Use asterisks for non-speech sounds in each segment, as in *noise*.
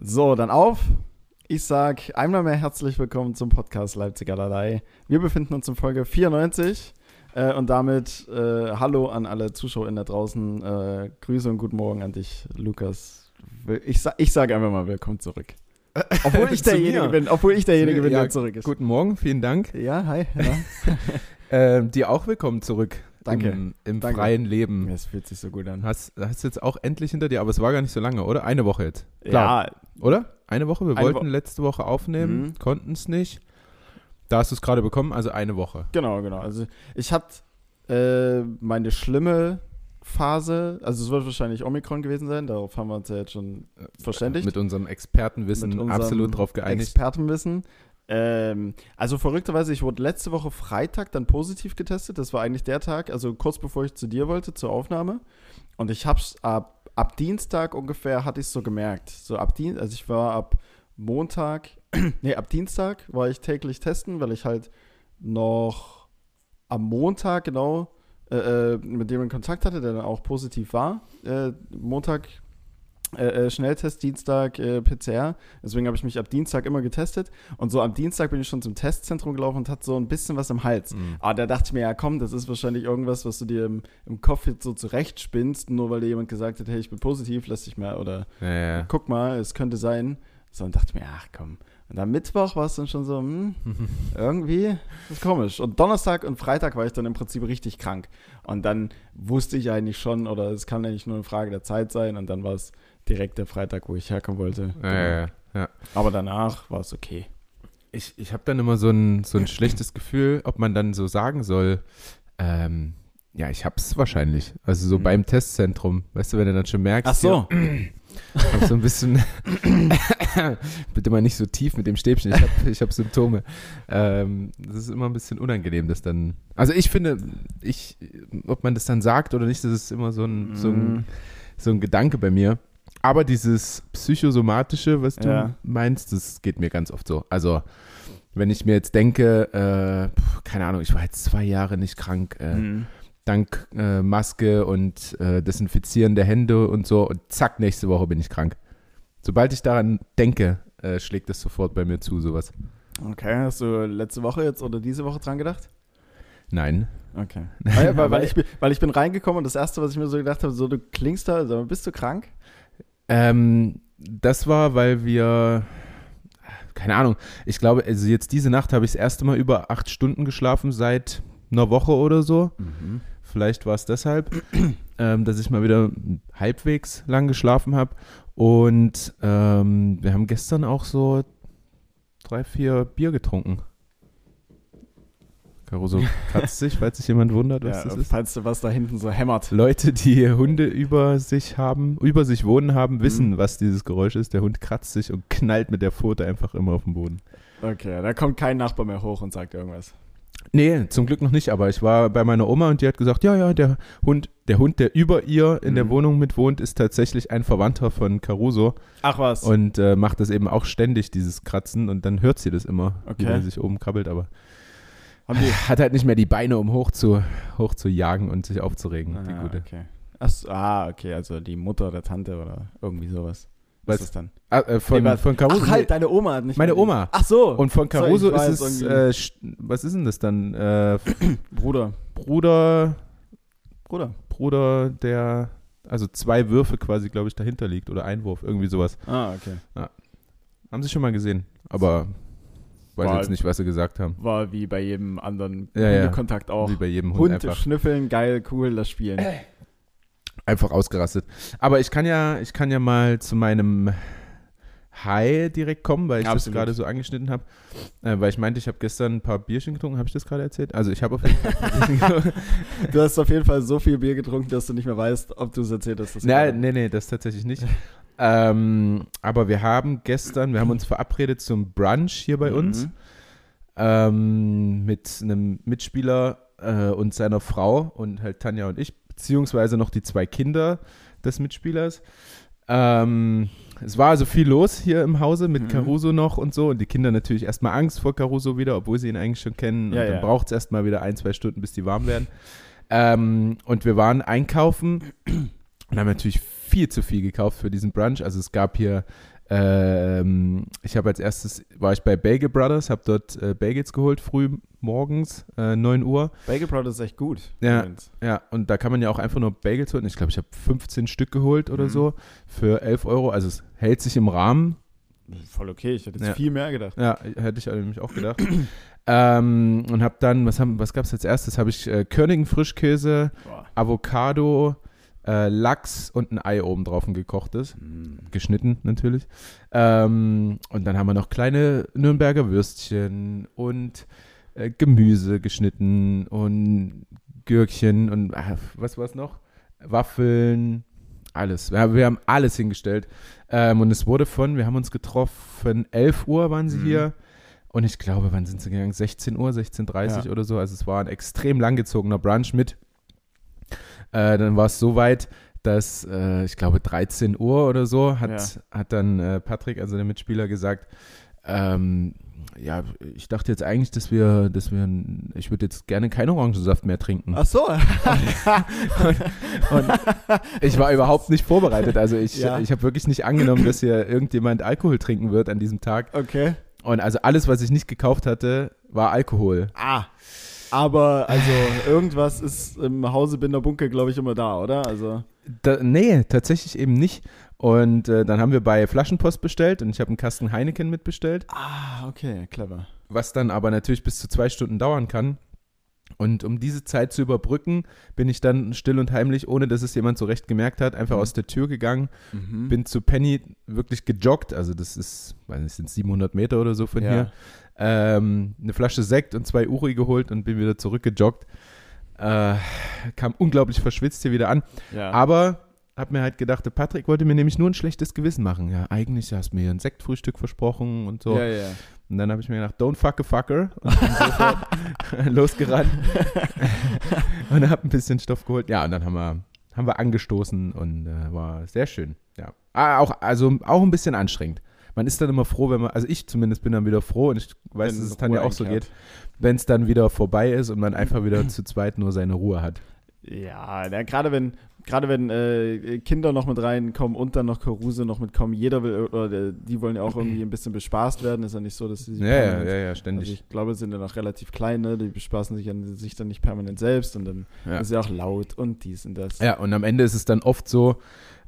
So, dann auf. Ich sag einmal mehr herzlich willkommen zum Podcast Leipziger Lalei. Wir befinden uns in Folge 94 äh, und damit äh, Hallo an alle ZuschauerInnen da draußen. Äh, Grüße und guten Morgen an dich, Lukas. Ich, sa ich sage einfach mal willkommen zurück. *laughs* Obwohl ich derjenige bin, obwohl ich derjenige bin, ja, der zurück ist. Guten Morgen, vielen Dank. Ja, hi. Ja. *laughs* dir auch willkommen zurück. Danke. Im, im Danke. freien Leben. Es fühlt sich so gut an. Hast, hast jetzt auch endlich hinter dir, aber es war gar nicht so lange, oder? Eine Woche jetzt. Ja, Oder? Eine Woche? Wir Eine wollten Wo- letzte Woche aufnehmen, Mhm. konnten es nicht. Da hast du es gerade bekommen, also eine Woche. Genau, genau. Also ich hatte äh, meine schlimme Phase, also es wird wahrscheinlich Omikron gewesen sein, darauf haben wir uns ja jetzt schon verständigt. Mit unserem Expertenwissen Mit unserem absolut drauf geeinigt. Expertenwissen. Ähm, also verrückterweise, ich wurde letzte Woche Freitag dann positiv getestet. Das war eigentlich der Tag, also kurz bevor ich zu dir wollte, zur Aufnahme. Und ich hab's ab, ab Dienstag ungefähr, hatte ich so gemerkt. So ab Dienstag, also ich war ab Montag, *clears throat* nee, ab Dienstag war ich täglich testen, weil ich halt noch am Montag genau äh, äh, mit dem in Kontakt hatte, der dann auch positiv war. Äh, Montag äh, äh, Schnelltest, Dienstag äh, PCR. Deswegen habe ich mich ab Dienstag immer getestet. Und so am Dienstag bin ich schon zum Testzentrum gelaufen und hatte so ein bisschen was im Hals. Mhm. Aber da dachte ich mir, ja komm, das ist wahrscheinlich irgendwas, was du dir im, im Kopf jetzt so zurechtspinnst, nur weil dir jemand gesagt hat, hey, ich bin positiv, lass dich mal oder Ja, ja. guck mal, es könnte sein. So, und dachte ich mir, ach komm. Und am Mittwoch war es dann schon so, hm, *laughs* irgendwie ist komisch. Und Donnerstag und Freitag war ich dann im Prinzip richtig krank. Und dann wusste ich eigentlich schon, oder es kann eigentlich nur eine Frage der Zeit sein. Und dann war es direkt der Freitag, wo ich herkommen wollte. Ja, ja, ja, ja. Aber danach war es okay. Ich, ich habe dann immer so ein, so ein schlechtes Gefühl, ob man dann so sagen soll, ähm, ja, ich hab's wahrscheinlich. Also so Mhm. beim Testzentrum, weißt du, wenn du dann schon merkst, Ach so. ja, hab so ein bisschen, *coughs* bitte mal nicht so tief mit dem Stäbchen, ich habe ich hab Symptome. Ähm, das ist immer ein bisschen unangenehm, das dann, also ich finde, ich, ob man das dann sagt oder nicht, das ist immer so ein, so ein, Mm, so ein Gedanke bei mir. Aber dieses psychosomatische, was du Ja. meinst, das geht mir ganz oft so. Also, wenn ich mir jetzt denke, äh, keine Ahnung, ich war jetzt zwei Jahre nicht krank, äh, mm. dank äh, Maske und äh, Desinfizieren der Hände und so, und zack, nächste Woche bin ich krank. Sobald ich daran denke, äh, schlägt das sofort bei mir zu, sowas. Okay, hast du letzte Woche jetzt oder diese Woche dran gedacht? Nein. Okay. *laughs* Weil, weil, weil, ich, bin- weil ich bin reingekommen und das Erste, was ich mir so gedacht habe, so du klingst da, also, bist du krank? Ähm, das war, weil wir, keine Ahnung, ich glaube, also jetzt diese Nacht habe ich das erste Mal über acht Stunden geschlafen seit einer Woche oder so. Vielleicht war es deshalb, *clears throat* ähm, dass ich mal wieder halbwegs lang geschlafen habe. Und ähm, wir haben gestern auch so drei, vier Bier getrunken. Caruso *laughs* kratzt sich, falls sich jemand wundert, was Ja, das ist. falls du was da hinten so hämmert. Leute, die Hunde über sich haben, über sich wohnen haben, wissen, Mhm. was dieses Geräusch ist. Der Hund kratzt sich und knallt mit der Pfote einfach immer auf den Boden. Okay, da kommt kein Nachbar mehr hoch und sagt irgendwas. Nee, zum Glück noch nicht, aber ich war bei meiner Oma und die hat gesagt, ja, ja, der Hund, der Hund, der über ihr in der Mhm. Wohnung mitwohnt, ist tatsächlich ein Verwandter von Caruso Ach was. und äh, macht das eben auch ständig, dieses Kratzen und dann hört sie das immer, wie Okay. der sich oben krabbelt, aber die, *laughs* hat halt nicht mehr die Beine, um hoch zu, hoch zu jagen und sich aufzuregen, die ah, gute. okay. Ach, so, ah, okay, also die Mutter der Tante oder irgendwie sowas. Was ist das dann? Ah, äh, von, Nee, von Caruso. Ach halt, deine Oma hat nicht Meine Oma. Ach so. Und von Caruso war ist es, äh, was ist denn das dann? Äh, *clears throat* Bruder. Bruder, Bruder. Bruder, der, also zwei Würfe quasi, glaube ich, dahinter liegt oder Einwurf, irgendwie sowas. Ah, okay. Haben sie schon mal gesehen, aber weiß War- jetzt nicht, was sie gesagt haben. War wie bei jedem anderen Ja, ja. Hundekontakt auch. Wie bei jedem Hund Hund einfach, schnüffeln, geil, cool, das Spielen. einfach ausgerastet. Aber ich kann ja, ich kann ja mal zu meinem High direkt kommen, weil ich das Absolut. gerade so angeschnitten habe. Äh, weil ich meinte, ich habe gestern ein paar Bierchen getrunken. Habe ich das gerade erzählt? Also ich habe auf jeden Fall. *laughs* *laughs* Du hast auf jeden Fall so viel Bier getrunken, dass du nicht mehr weißt, ob du es erzählt hast. Das Nein, nee, nee, das tatsächlich nicht. Ähm, aber wir haben gestern, wir haben uns verabredet zum Brunch hier bei uns Mhm. ähm, mit einem Mitspieler äh, und seiner Frau und halt Tanja und ich, beziehungsweise noch die zwei Kinder des Mitspielers. Ähm, es war also viel los hier im Hause mit Mhm. Caruso noch und so und die Kinder natürlich erstmal Angst vor Caruso wieder, obwohl sie ihn eigentlich schon kennen. Ja, und dann ja. braucht es erstmal wieder ein, zwei Stunden, bis die warm werden. Ähm, und wir waren einkaufen und haben natürlich viel zu viel gekauft für diesen Brunch. Also es gab hier Ähm, ich habe als erstes, war ich bei Bagel Brothers, habe dort äh, Bagels geholt, früh morgens, äh, 9 Uhr. Bagel Brothers ist echt gut. Ja, übrigens. ja, und da kann man ja auch einfach nur Bagels holen. Ich glaube, ich habe 15 Stück geholt oder Mhm. so für 11 Euro. Also es hält sich im Rahmen. Voll okay. Ich hätte jetzt Ja. viel mehr gedacht. Ja, hätte ich nämlich auch gedacht. *clears throat* ähm, und habe dann, was, haben, was gab es als erstes? Habe ich äh, Körnigen Frischkäse, Boah. Avocado, äh, Lachs und ein Ei oben drauf, ein gekochtes. Mm. geschnitten natürlich. Ähm, und dann haben wir noch kleine Nürnberger Würstchen und äh, Gemüse geschnitten und Gürkchen und ah, was war es noch? Waffeln, alles. Wir, wir haben alles hingestellt. Ähm, und es wurde von, wir haben uns getroffen, 11 Uhr waren sie Mhm. hier. Und ich glaube, wann sind sie gegangen? 16 Uhr, 16.30 Ja. oder so. Also es war ein extrem langgezogener Brunch mit. Äh, dann war es so weit, dass äh, ich glaube 13 Uhr oder so hat, Ja. hat dann äh, Patrick, also der Mitspieler, gesagt, ähm, ja, ich dachte jetzt eigentlich, dass wir, dass wir, ich würde jetzt gerne keinen Orangensaft mehr trinken. Ach so. *laughs* Und ich war überhaupt nicht vorbereitet. Also ich, Ja. ich habe wirklich nicht angenommen, dass hier irgendjemand Alkohol trinken wird an diesem Tag. okay. Und also alles, was ich nicht gekauft hatte, war Alkohol. Ah. Aber also irgendwas ist im Hause Binder Bunker, glaube ich, immer da, oder? Also. Da, nee, tatsächlich eben nicht. Und äh, dann haben wir bei Flaschenpost bestellt und ich habe einen Kasten Heineken mitbestellt, Ah, okay, clever. was dann aber natürlich bis zu zwei Stunden dauern kann. Und um diese Zeit zu überbrücken, bin ich dann still und heimlich, ohne dass es jemand so recht gemerkt hat, einfach Mhm. aus der Tür gegangen, Mhm. bin zu Penny wirklich gejoggt. Also das ist, weiß nicht, sind 700 Meter oder so von Ja. hier. Ähm, eine Flasche Sekt und zwei Uri geholt und bin wieder zurückgejoggt. Äh, kam unglaublich verschwitzt hier wieder an. Ja. Aber hab mir halt gedacht, der Patrick wollte mir nämlich nur ein schlechtes Gewissen machen. Ja, eigentlich hast du mir ein Sektfrühstück versprochen und so. Ja, ja. Und dann habe ich mir gedacht, don't fuck a fucker. Und bin sofort *laughs* losgerannt. *laughs* und hab ein bisschen Stoff geholt. Ja, und dann haben wir, haben wir angestoßen und äh, war sehr schön. Ja. Ah, auch, also auch ein bisschen anstrengend. Man ist dann immer froh, wenn man, also ich zumindest bin dann wieder froh und ich weiß, Wenn dass es dann ja Ruhe auch so geht, wenn es dann wieder vorbei ist und man einfach wieder zu zweit nur seine Ruhe hat. Ja, na, gerade wenn, gerade wenn äh, Kinder noch mit reinkommen und dann noch Karuse noch mitkommen, jeder will, oder die wollen ja auch irgendwie ein bisschen bespaßt werden. Ist ja nicht so, dass sie sich Ja, ja, ja, ja, Also ständig. ich glaube, sind ja noch relativ klein, ne? Die bespaßen sich, an, sich dann nicht permanent selbst und dann ja. ist ja auch laut und dies und das. Ja, und am Ende ist es dann oft so,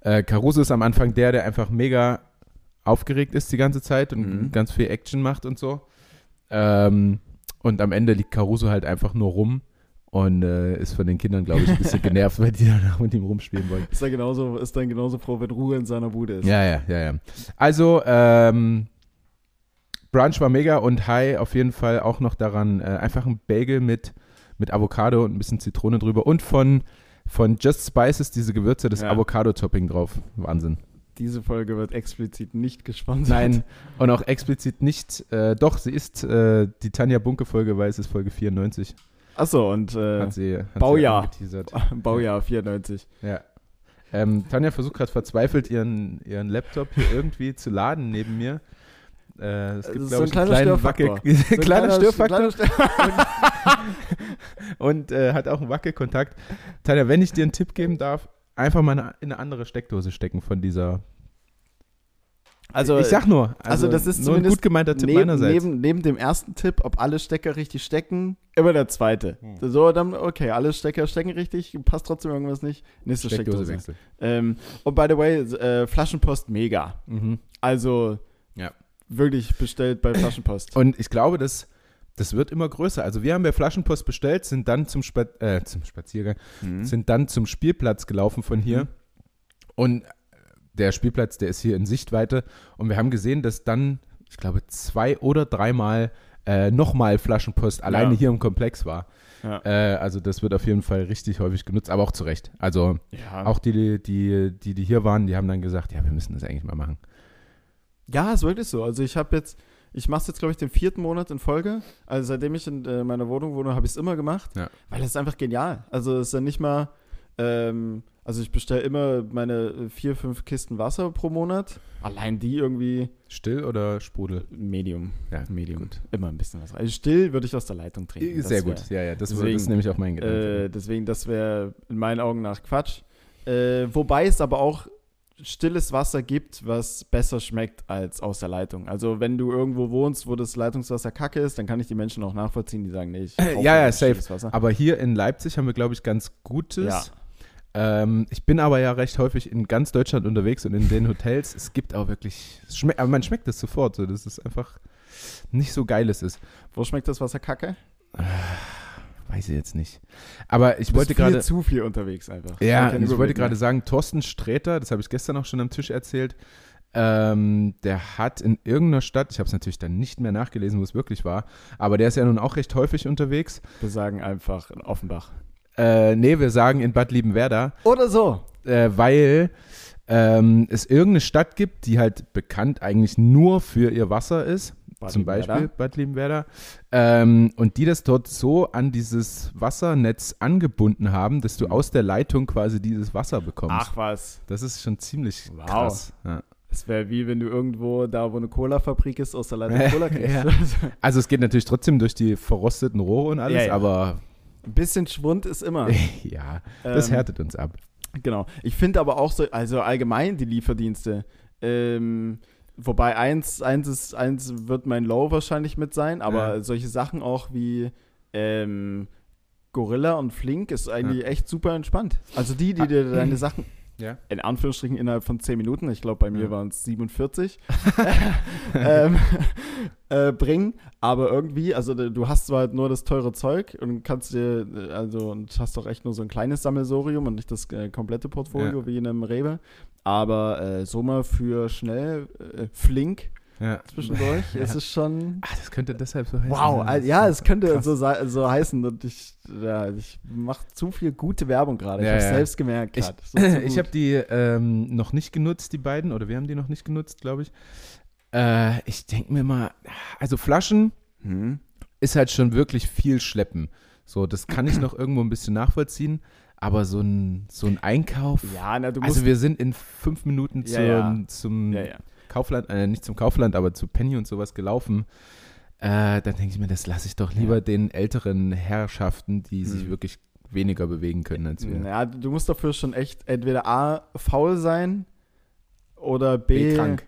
äh, Caruso ist am Anfang der, der einfach mega aufgeregt ist die ganze Zeit und Mhm. ganz viel Action macht und so. Ähm, und am Ende liegt Caruso halt einfach nur rum und äh, ist von den Kindern, glaube ich, ein bisschen *laughs* genervt, weil die danach mit ihm rumspielen wollen. Ist, er genauso, ist dann genauso froh, wenn Ruhe in seiner Bude ist. Ja, ja, ja, ja. Also, ähm, Brunch war mega und High auf jeden Fall auch noch daran, äh, einfach ein Bagel mit, mit Avocado und ein bisschen Zitrone drüber und von, von Just Spices diese Gewürze, das Ja. Avocado-Topping drauf. Wahnsinn. Diese Folge wird explizit nicht gesponsert. Nein, und auch explizit nicht, äh, doch, sie ist äh, die Tanja Bunke-Folge, weil es ist Folge 94. Achso, und äh, Hat sie, hat Baujahr. Sie. Baujahr 94. *laughs* Ja. Ähm, Tanja versucht gerade verzweifelt, ihren, ihren Laptop hier *laughs* irgendwie zu laden neben mir. Äh, es gibt, glaube so ein ich, einen kleinen Wackel, Störfaktor. So ein *laughs* kleiner Störfaktor kleiner Stör- und äh, hat auch einen Wackelkontakt. Tanja, wenn ich dir einen Tipp geben darf, einfach mal eine, in eine andere Steckdose stecken von dieser. Also, ich sag nur, also das ist nur ein gut gemeinter Tipp neben, meinerseits. neben, neben dem ersten Tipp, ob alle Stecker richtig stecken, immer der zweite. Hm. So, dann, okay, alle Stecker stecken richtig, passt trotzdem irgendwas nicht. Nächste Steckdose Steckdose. wechseln. Ähm, und by the way, äh, Flaschenpost mega. Mhm. Also Ja. wirklich bestellt bei Flaschenpost. Und ich glaube, das, das wird immer größer. Also wir haben bei Flaschenpost bestellt, sind dann zum, Spa äh, zum Spaziergang, Mhm. sind dann zum Spielplatz gelaufen von hier. Mhm. Und der Spielplatz, der ist hier in Sichtweite. Und wir haben gesehen, dass dann, ich glaube, zwei oder dreimal äh, nochmal Flaschenpost alleine Ja. hier im Komplex war. Ja. Äh, also das wird auf jeden Fall richtig häufig genutzt, aber auch zu Recht. Also ja. auch die, die, die, die, hier waren, die haben dann gesagt, ja, wir müssen das eigentlich mal machen. Ja, ist wirklich so. Also ich habe jetzt, ich mache es jetzt, glaube ich, den vierten Monat in Folge. Also seitdem ich in äh, meiner Wohnung wohne, habe ich es immer gemacht. Ja. Weil das ist einfach genial. Also es ist ja nicht mal, ähm, also ich bestelle immer meine äh, vier, fünf Kisten Wasser pro Monat. Allein die irgendwie Still oder Sprudel? Medium. Ja, Medium. gut. Immer ein bisschen was rein. Also still würde ich aus der Leitung trinken. Das Sehr wär- gut, ja, ja, das, deswegen, das ist nämlich auch mein Gedanke. Äh, deswegen, das wäre in meinen Augen nach Quatsch. Äh, wobei es aber auch stilles Wasser gibt, was besser schmeckt als aus der Leitung. Also wenn du irgendwo wohnst, wo das Leitungswasser kacke ist, dann kann ich die Menschen auch nachvollziehen, die sagen, nee, ich äh, ja, ja, safe. Wasser. Aber hier in Leipzig haben wir, glaube ich, ganz gutes. Ja. Ähm, ich bin aber ja recht häufig in ganz Deutschland unterwegs und in den Hotels. Es gibt auch wirklich, schmeckt, aber man schmeckt es sofort, so, dass es einfach nicht so geiles ist. Wo schmeckt das Wasser kacke? Weiß ich jetzt nicht. Aber ich wollte gerade. zu viel unterwegs einfach. Ja, ich wollte gerade sagen, Thorsten Sträter, das habe ich gestern auch schon am Tisch erzählt, ähm, der hat in irgendeiner Stadt, ich habe es natürlich dann nicht mehr nachgelesen, wo es wirklich war, aber der ist ja nun auch recht häufig unterwegs. Wir sagen einfach in Offenbach. Äh, nee, wir sagen in Bad Liebenwerda. Oder so. Äh, weil ähm, es irgendeine Stadt gibt, die halt bekannt eigentlich nur für ihr Wasser ist. Bad zum Beispiel Bad Liebenwerda. Ähm, und die das dort so an dieses Wassernetz angebunden haben, dass du mhm. aus der Leitung quasi dieses Wasser bekommst. Ach was. Das ist schon ziemlich wow. krass. Ja. Es wäre wie wenn du irgendwo da, wo eine Cola-Fabrik ist, aus der Leitung *laughs* Cola kriegst. ja. *laughs* Also es geht natürlich trotzdem durch die verrosteten Rohre und alles, ja, aber ein bisschen Schwund ist immer. *laughs* ja, das ähm, härtet uns ab. Genau. Ich finde aber auch so, also allgemein die Lieferdienste, ähm, Wobei eins, eins, ist, eins wird mein Low wahrscheinlich mit sein, aber ja. solche Sachen auch wie ähm, Gorilla und Flink ist eigentlich ja. echt super entspannt. Also die, die dir deine Sachen ja. in Anführungsstrichen innerhalb von 10 Minuten, ich glaube bei mir ja. waren es 47, ähm, äh, bringen. Aber irgendwie, also du hast zwar halt nur das teure Zeug und kannst dir, also und hast doch echt nur so ein kleines Sammelsorium und nicht das äh, komplette Portfolio ja. wie in einem Rewe. Aber äh, so mal für schnell, äh, flink ja. zwischendurch. *laughs* Ja. Es ist schon. Ach, das könnte deshalb so heißen. Wow, also, ja, es könnte so, so heißen. Und ich, ja, ich mache zu viel gute Werbung gerade. Ich ja, habe ja. selbst gemerkt. Ich, *clears throat* ich habe die ähm, noch nicht genutzt, die beiden, oder wir haben die noch nicht genutzt, glaube ich. Äh, ich denke mir mal, also Flaschen hm. ist halt schon wirklich viel Schleppen. So, das kann ich noch irgendwo ein bisschen nachvollziehen. Aber so ein, so ein Einkauf. Ja, na, du musst Also wir sind in fünf Minuten zum, zum Kaufland, äh, nicht zum Kaufland, aber zu Penny und sowas gelaufen. Äh, dann denke ich mir, das lasse ich doch lieber den älteren Herrschaften, die hm. sich wirklich weniger bewegen können als wir. Ja, du musst dafür schon echt entweder A, faul sein oder B, B krank.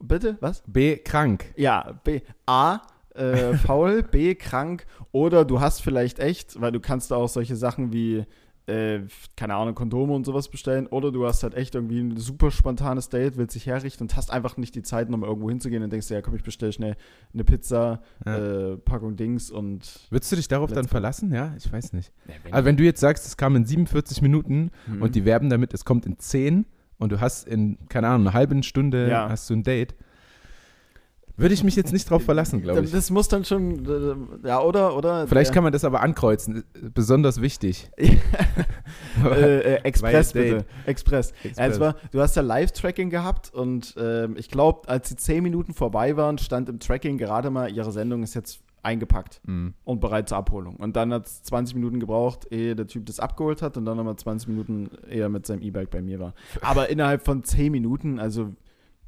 Bitte? Was? B, krank. Ja, B. A, äh, *laughs* faul, B, krank. Oder du hast vielleicht echt, weil du kannst auch solche Sachen wie, äh, keine Ahnung, Kondome und sowas bestellen. Oder du hast halt echt irgendwie ein super spontanes Date, willst dich herrichten und hast einfach nicht die Zeit, nochmal irgendwo hinzugehen und denkst dir, ja komm, ich bestelle schnell eine Pizza, ja. äh, Packung Dings und. Würdest du dich darauf dann verlassen? Ja, ich weiß nicht. Ja, wenn Aber wenn du jetzt sagst, es kam in 47 Minuten mhm. und die werben damit, es kommt in 10 und du hast in, keine Ahnung, einer halben Stunde ja. hast du ein Date. Würde ich mich jetzt nicht drauf verlassen, glaube ich. Das muss dann schon, ja, oder? oder Vielleicht der, kann man das aber ankreuzen. Besonders wichtig. *laughs* äh, äh, Express, bitte. Express. Express. Ja, war, du hast ja Live-Tracking gehabt und äh, ich glaube, als die 10 Minuten vorbei waren, stand im Tracking gerade mal, ihre Sendung ist jetzt eingepackt mhm. und bereit zur Abholung. Und dann hat es 20 Minuten gebraucht, ehe der Typ das abgeholt hat und dann nochmal 20 Minuten, ehe er mit seinem E-Bike bei mir war. Aber innerhalb von 10 Minuten, also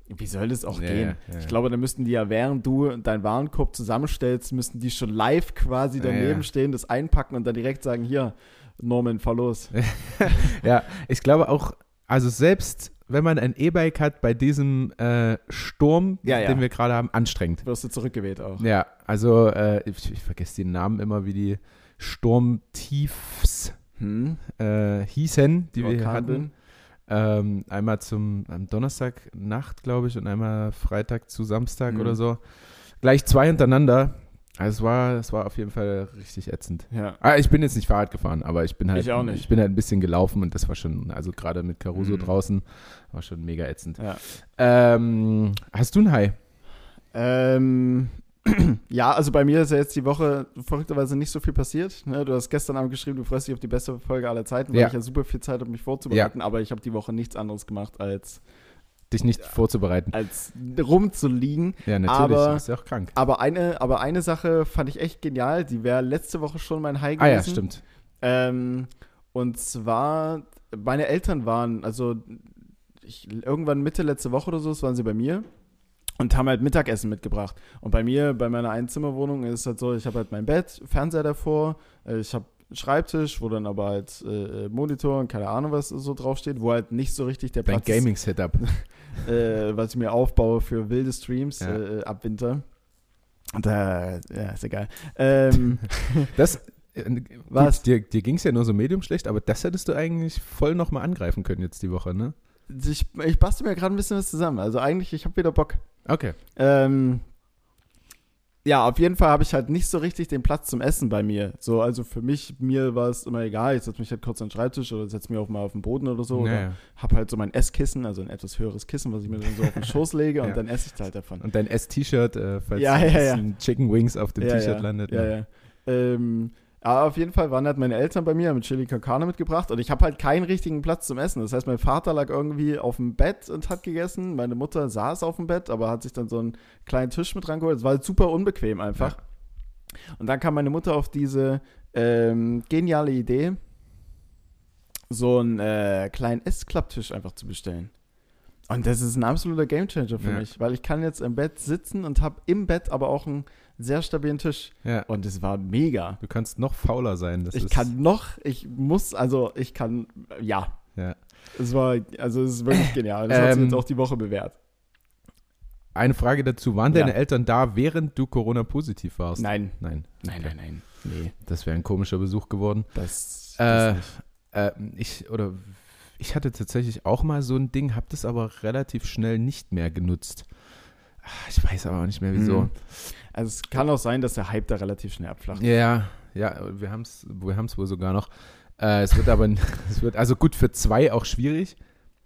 wie soll das auch ja, gehen? Ja, ich glaube, da müssten die ja, während du deinen Warenkorb zusammenstellst, müssten die schon live quasi daneben stehen, das einpacken und dann direkt sagen, hier, Norman, fahr los. *laughs* ja, ich glaube auch, also selbst wenn man ein E-Bike hat, bei diesem äh, Sturm, ja, ja. den wir gerade haben, anstrengend. Wirst du zurückgewählt auch. Ja, also äh, ich, ich, vergesse den Namen immer, wie die Sturmtiefs hm. äh, hießen, die wir hier hatten. Ähm, einmal zum am Donnerstagnacht, glaube ich, und einmal Freitag zu Samstag mhm. oder so. Gleich zwei hintereinander. Also es war, es war auf jeden Fall richtig ätzend. Ja. Ah, ich bin jetzt nicht Fahrrad gefahren, aber ich bin halt, ich, auch nicht. ich bin halt ein bisschen gelaufen und das war schon, also gerade mit Caruso mhm. draußen, war schon mega ätzend. Ja. Ähm, hast du ein Hai? Ähm, *clears throat* ja, also bei mir ist ja jetzt die Woche verrückterweise nicht so viel passiert. Ne? Du hast gestern Abend geschrieben, du freust dich auf die beste Folge aller Zeiten, weil ja. ich ja super viel Zeit habe, mich vorzubereiten, ja. aber ich habe die Woche nichts anderes gemacht als dich nicht vorzubereiten. Als rumzuliegen. Ja, natürlich, aber, du bist ja auch krank. Aber eine, aber eine Sache fand ich echt genial, die wäre letzte Woche schon mein High gewesen. Ah ja, stimmt. Ähm, und zwar, meine Eltern waren, also ich, irgendwann Mitte letzte Woche oder so, waren sie bei mir und haben halt Mittagessen mitgebracht. Und bei mir, bei meiner Einzimmerwohnung ist es halt so, ich habe halt mein Bett, Fernseher davor, äh, ich habe Schreibtisch, wo dann aber halt äh, Monitor und keine Ahnung, was so draufsteht, wo halt nicht so richtig der Dein Platz ist, Gaming-Setup. *laughs* äh, was ich mir aufbaue für wilde Streams Ja. äh, ab Winter. Und da, ja, ist egal. Ähm, *laughs* Das, äh, Was? Gut, dir, dir ging es ja nur so medium schlecht, aber das hättest du eigentlich voll nochmal angreifen können jetzt die Woche, ne? ich, ich bastel mir gerade ein bisschen was zusammen. Also eigentlich, ich habe wieder Bock. Okay. Ähm, ja, auf jeden Fall habe ich halt nicht so richtig den Platz zum Essen bei mir. So, also für mich, mir war es immer egal. Ich setze mich halt kurz an den Schreibtisch oder setze mich auch mal auf den Boden oder so. Ja, Oder habe halt so mein Esskissen, also ein etwas höheres Kissen, was ich mir dann so auf den *laughs* Schoß lege und Ja. dann esse ich halt davon. Und dein S-T-Shirt, äh, falls Ja, ein ja, ja. Chicken Wings auf dem T-Shirt landet. Ja, ne? ja. Ähm, aber auf jeden Fall waren halt meine Eltern bei mir, haben Chili con Carne mitgebracht und ich habe halt keinen richtigen Platz zum Essen. Das heißt, mein Vater lag irgendwie auf dem Bett und hat gegessen. Meine Mutter saß auf dem Bett, aber hat sich dann so einen kleinen Tisch mit rangeholt. Es war halt super unbequem einfach. Und dann kam meine Mutter auf diese ähm, geniale Idee, so einen äh, kleinen Essklapptisch einfach zu bestellen. Und das ist ein absoluter Gamechanger für Ja. mich, weil ich kann jetzt im Bett sitzen und habe im Bett aber auch einen sehr stabilen Tisch. Ja. Und es war mega. Du kannst noch fauler sein. Das ich kann noch, ich muss, also ich kann, ja. Ja. Es war, also es ist wirklich *coughs* genial. Das hat sich Ähm, jetzt auch die Woche bewährt. Eine Frage dazu: Waren Ja. deine Eltern da, während du Corona-positiv warst? Nein. Nein. Nein, nein, nein. Nee, Das wäre ein komischer Besuch geworden. das, Äh, das nicht. Äh, ich oder ich hatte tatsächlich auch mal so ein Ding, habe das aber relativ schnell nicht mehr genutzt. Ah, Ich weiß aber auch nicht mehr wieso. Mhm. Also es kann auch sein, dass der Hype da relativ schnell abflacht. Ja, ja, wir haben es wir haben's wohl sogar noch. Äh, es wird aber, *laughs* es wird also gut für zwei auch schwierig.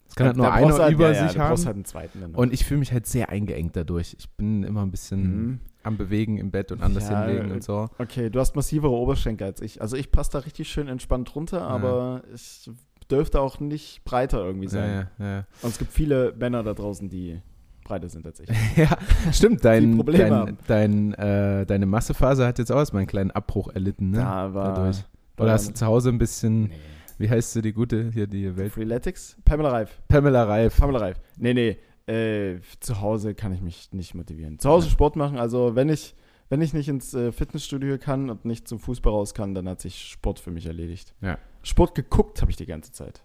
Es kann halt nur einer halt, über ja, ja, sich brauchst haben. halt einen zweiten dann noch. Und ich fühle mich halt sehr eingeengt dadurch. Ich bin immer ein bisschen Mhm. am Bewegen im Bett und anders Ja, hinlegen äh, und so. Okay, du hast massivere Oberschenkel als ich. Also ich passe da richtig schön entspannt runter, aber ich dürfte auch nicht breiter irgendwie sein. Ja, ja, ja. Und es gibt viele Männer da draußen, die breiter sind als ich. *laughs* ja, stimmt. Dein, dein, dein, äh, deine Massephase hat jetzt auch erstmal einen kleinen Abbruch erlitten, ne? Da war. Dadurch. Oder hast du zu Hause ein bisschen, Nee. wie heißt sie, die gute, hier die Welt? Freeletics? Pamela Reif. Pamela Reif. Pamela Reif. Nee, nee. Äh, zu Hause kann ich mich nicht motivieren. Zu Hause Sport machen, also wenn ich, wenn ich nicht ins äh, Fitnessstudio kann und nicht zum Fußball raus kann, dann hat sich Sport für mich erledigt. Ja. Sport geguckt habe ich die ganze Zeit.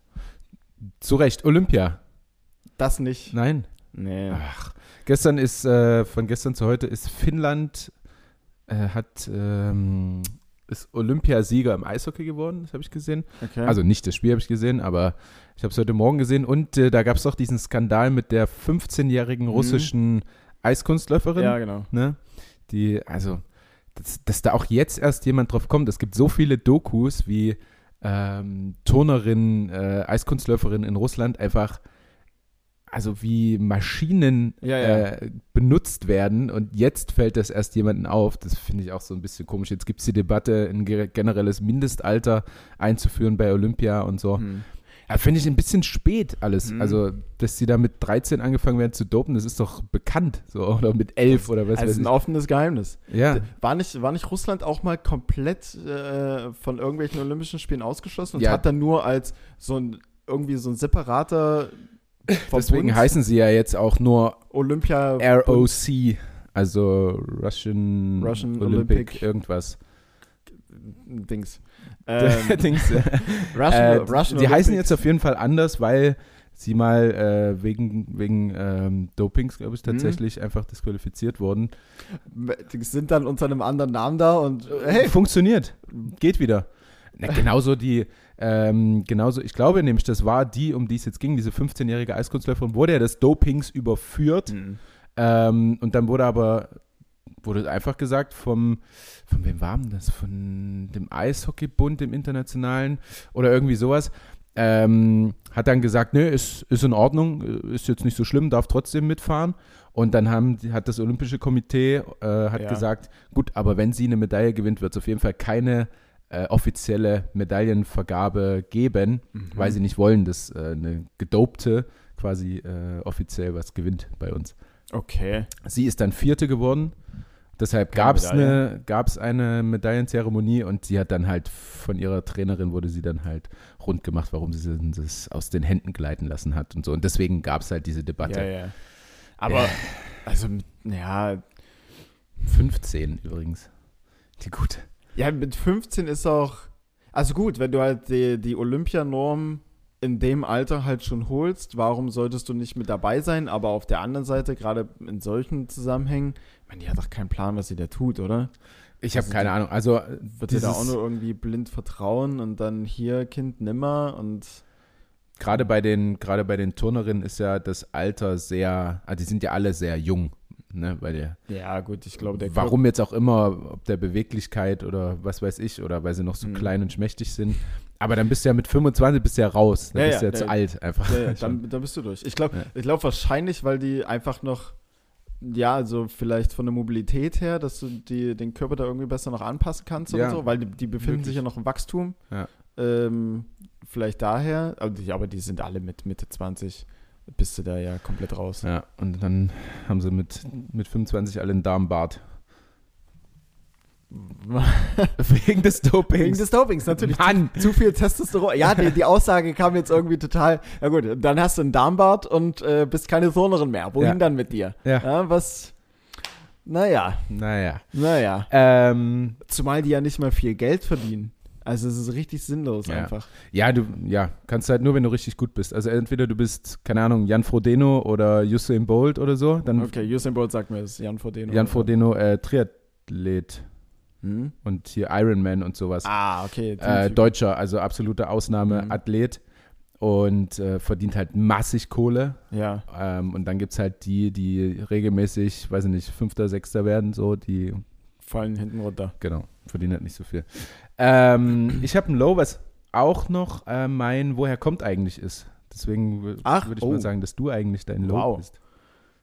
Zu Recht, Olympia. Das nicht. Nein. Nee. Ach, gestern ist, äh, von gestern zu heute ist Finnland, äh, hat, ähm, ist Olympiasieger im Eishockey geworden, das habe ich gesehen. Okay. Also nicht das Spiel habe ich gesehen, aber ich habe es heute Morgen gesehen. Und äh, da gab es doch diesen Skandal mit der 15-jährigen russischen Eiskunstläuferin. ja, genau. ne? Die, also, dass, dass da auch jetzt erst jemand drauf kommt. Es gibt so viele Dokus, wie ähm, Turnerin, äh, Eiskunstläuferin in Russland einfach, also wie Maschinen Ja, ja. Äh, benutzt werden und jetzt fällt das erst jemandem auf. Das finde ich auch so ein bisschen komisch. Jetzt gibt es die Debatte, ein ge- generelles Mindestalter einzuführen bei Olympia und so. Hm. Ja, finde ich ein bisschen spät alles. Mhm. Also, dass sie da mit 13 angefangen werden zu dopen, das ist doch bekannt. So, oder mit 11 oder was Also weiß ein ich. offenes Geheimnis. Ja, War nicht, war nicht Russland auch mal komplett äh, von irgendwelchen Olympischen Spielen ausgeschlossen und Ja. hat dann nur als so ein irgendwie so ein separater deswegen Verbund heißen sie ja jetzt auch nur Olympia ROC, also Russian, Russian Olympic, Olympic- irgendwas. Dings. Ähm, *laughs* Dings, äh, *laughs* Russian, äh, Russian die heißen jetzt auf jeden Fall anders, weil sie mal äh, wegen, wegen ähm, Dopings, glaube ich, Mhm. tatsächlich einfach disqualifiziert wurden. Die sind dann unter einem anderen Namen da und äh, hey, Funktioniert. Geht wieder. Na, *laughs* genauso die, ähm, genauso, ich glaube nämlich, das war die, um die es jetzt ging, diese 15-jährige Eiskunstläuferin, wurde ja des Dopings überführt. Hm. Ähm, und dann wurde aber, wurde einfach gesagt vom, von wem war denn das? Von dem Eishockeybund, dem internationalen oder irgendwie sowas. Ähm, hat dann gesagt, nö, ist, ist in Ordnung, äh, ist jetzt nicht so schlimm, darf trotzdem mitfahren. Und dann haben, hat das Olympische Komitee äh, hat Ja. gesagt, gut, aber wenn sie eine Medaille gewinnt, wird es auf jeden Fall keine äh, offizielle Medaillenvergabe geben, Mhm. weil sie nicht wollen, dass äh, eine gedopte quasi äh, offiziell was gewinnt bei uns. Okay. Sie ist dann Vierte geworden. Deshalb gab es eine, gab's eine Medaillenzeremonie und sie hat dann halt von ihrer Trainerin wurde sie dann halt rund gemacht, warum sie das aus den Händen gleiten lassen hat und so. Und deswegen gab es halt diese Debatte. Ja, ja. Aber, also, mit- ja, 15 übrigens. Die gute. ja, mit 15 ist auch, Also gut, wenn du halt die, die Olympianorm in dem Alter halt schon holst, warum solltest du nicht mit dabei sein? Aber auf der anderen Seite, gerade in solchen Zusammenhängen, ich meine, die hat doch keinen Plan, was sie da tut, oder? Ich habe Also keine Ahnung. Also Wird dir da auch nur irgendwie blind vertrauen und dann hier Kind nimmer und gerade bei den gerade bei den Turnerinnen ist ja das Alter sehr, also die sind ja alle sehr jung, ne, bei der. ja gut, ich glaube, der Warum jetzt auch immer, ob der Beweglichkeit oder was weiß ich oder weil sie noch so Mhm. klein und schmächtig sind. Aber dann bist du ja mit 25 bist du ja raus, dann Ja, bist du ja, ja zu alt einfach. *laughs* Dann, dann bist du durch. Ich glaube ich glaub wahrscheinlich, weil die einfach noch, ja, also vielleicht von der Mobilität her, dass du die, den Körper da irgendwie besser noch anpassen kannst oder so, weil die, die befinden Möglich. sich ja noch im Wachstum. Ja. Ähm, vielleicht daher, aber die, aber die sind alle mit Mitte 20, bist du da ja komplett raus. Ja, und dann haben sie mit, mit 25 alle einen Darmbart. *laughs* Wegen des Dopings. Wegen des Dopings, natürlich. Mann. Zu, zu viel Testosteron. Ja, die, die Aussage kam jetzt irgendwie total. Ja gut, dann hast du einen Darmbart und äh, bist keine Turnerin mehr. Wohin Ja. dann mit dir? Ja. ja was. Naja, Naja. naja. Ähm, Zumal die ja nicht mal viel Geld verdienen. Also es ist richtig sinnlos Ja. einfach. ja, du, ja, kannst halt nur, wenn du richtig gut bist. Also entweder du bist, keine Ahnung, Jan Frodeno oder Usain Bolt oder so, dann Okay, Usain Bolt sagt mir, das Jan Frodeno. Jan Frodeno äh, Triathlet Hm? und hier Ironman und sowas. Ah, okay. äh, Deutscher, also absolute Mhm. Ausnahmeathlet und äh, verdient halt massig Kohle. Ja. Ähm, und dann gibt es halt die, die regelmäßig, weiß ich nicht, Fünfter, Sechster werden, so, die, Fallen hinten runter. genau, verdienen halt nicht so viel. Ähm, *clears throat* ich habe ein Low, was auch noch äh, mein Woher kommt eigentlich ist. Deswegen würde ich oh. mal sagen, dass du eigentlich dein Low Wow. bist.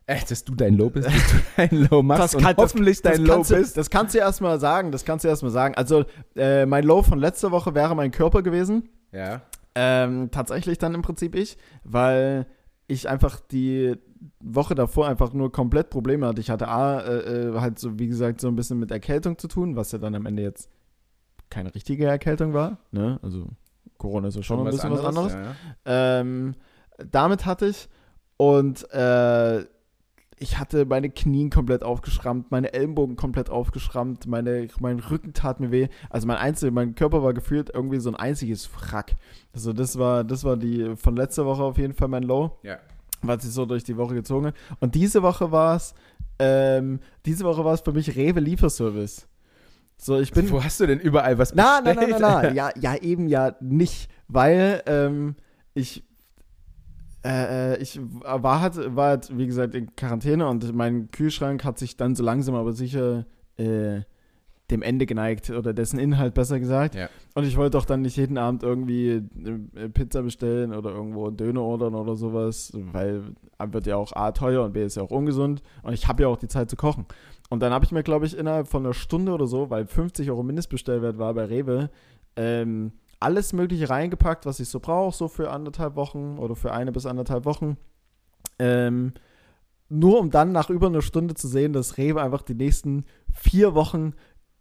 Echt, dass du dein Low bist, dass du *laughs* dein Low machst und hoffentlich das dein Low kannst du, bist. Das kannst du erstmal sagen. Das kannst du erstmal sagen. Also, äh, mein Low von letzter Woche wäre mein Körper gewesen. Ja. Ähm, tatsächlich dann im Prinzip ich, weil ich einfach die Woche davor einfach nur komplett Probleme hatte. Ich hatte A, äh, äh, halt so, wie gesagt, so ein bisschen mit Erkältung zu tun, was ja dann am Ende jetzt keine richtige Erkältung war. Ne? Also Corona ist ja schon, ein bisschen was anderes. Ja, ja. Ähm, damit hatte ich und äh, ich hatte meine Knien komplett aufgeschrammt, meine Ellenbogen komplett aufgeschrammt, meine, mein Rücken tat mir weh. Also mein einzig, mein Körper war gefühlt irgendwie so ein einziges Frack. Also das war, das war die von letzter Woche auf jeden Fall mein Low, Ja. was sich so durch die Woche gezogen hat. Und diese Woche war es, ähm, diese Woche war es für mich Rewe Lieferservice. So, ich bin. Wo hast du denn überall was Na, na, na, bestellt? na, na. *laughs* Ja, ja, eben ja nicht, weil ähm, ich äh, äh, ich war halt, war halt, wie gesagt, in Quarantäne und mein Kühlschrank hat sich dann so langsam aber sicher äh, dem Ende geneigt oder dessen Inhalt besser gesagt. Ja. Und ich wollte doch dann nicht jeden Abend irgendwie äh, Pizza bestellen oder irgendwo einen Döner ordern oder sowas, weil wird ja auch A teuer und B ist ja auch ungesund und ich habe ja auch die Zeit zu kochen. Und dann habe ich mir, glaube ich, innerhalb von einer Stunde oder so, weil 50 Euro Mindestbestellwert war bei Rewe, ähm, alles Mögliche reingepackt, was ich so brauche, so für anderthalb Wochen oder für eine bis anderthalb Wochen. Ähm, nur um dann nach über einer Stunde zu sehen, dass Rewe einfach die nächsten vier Wochen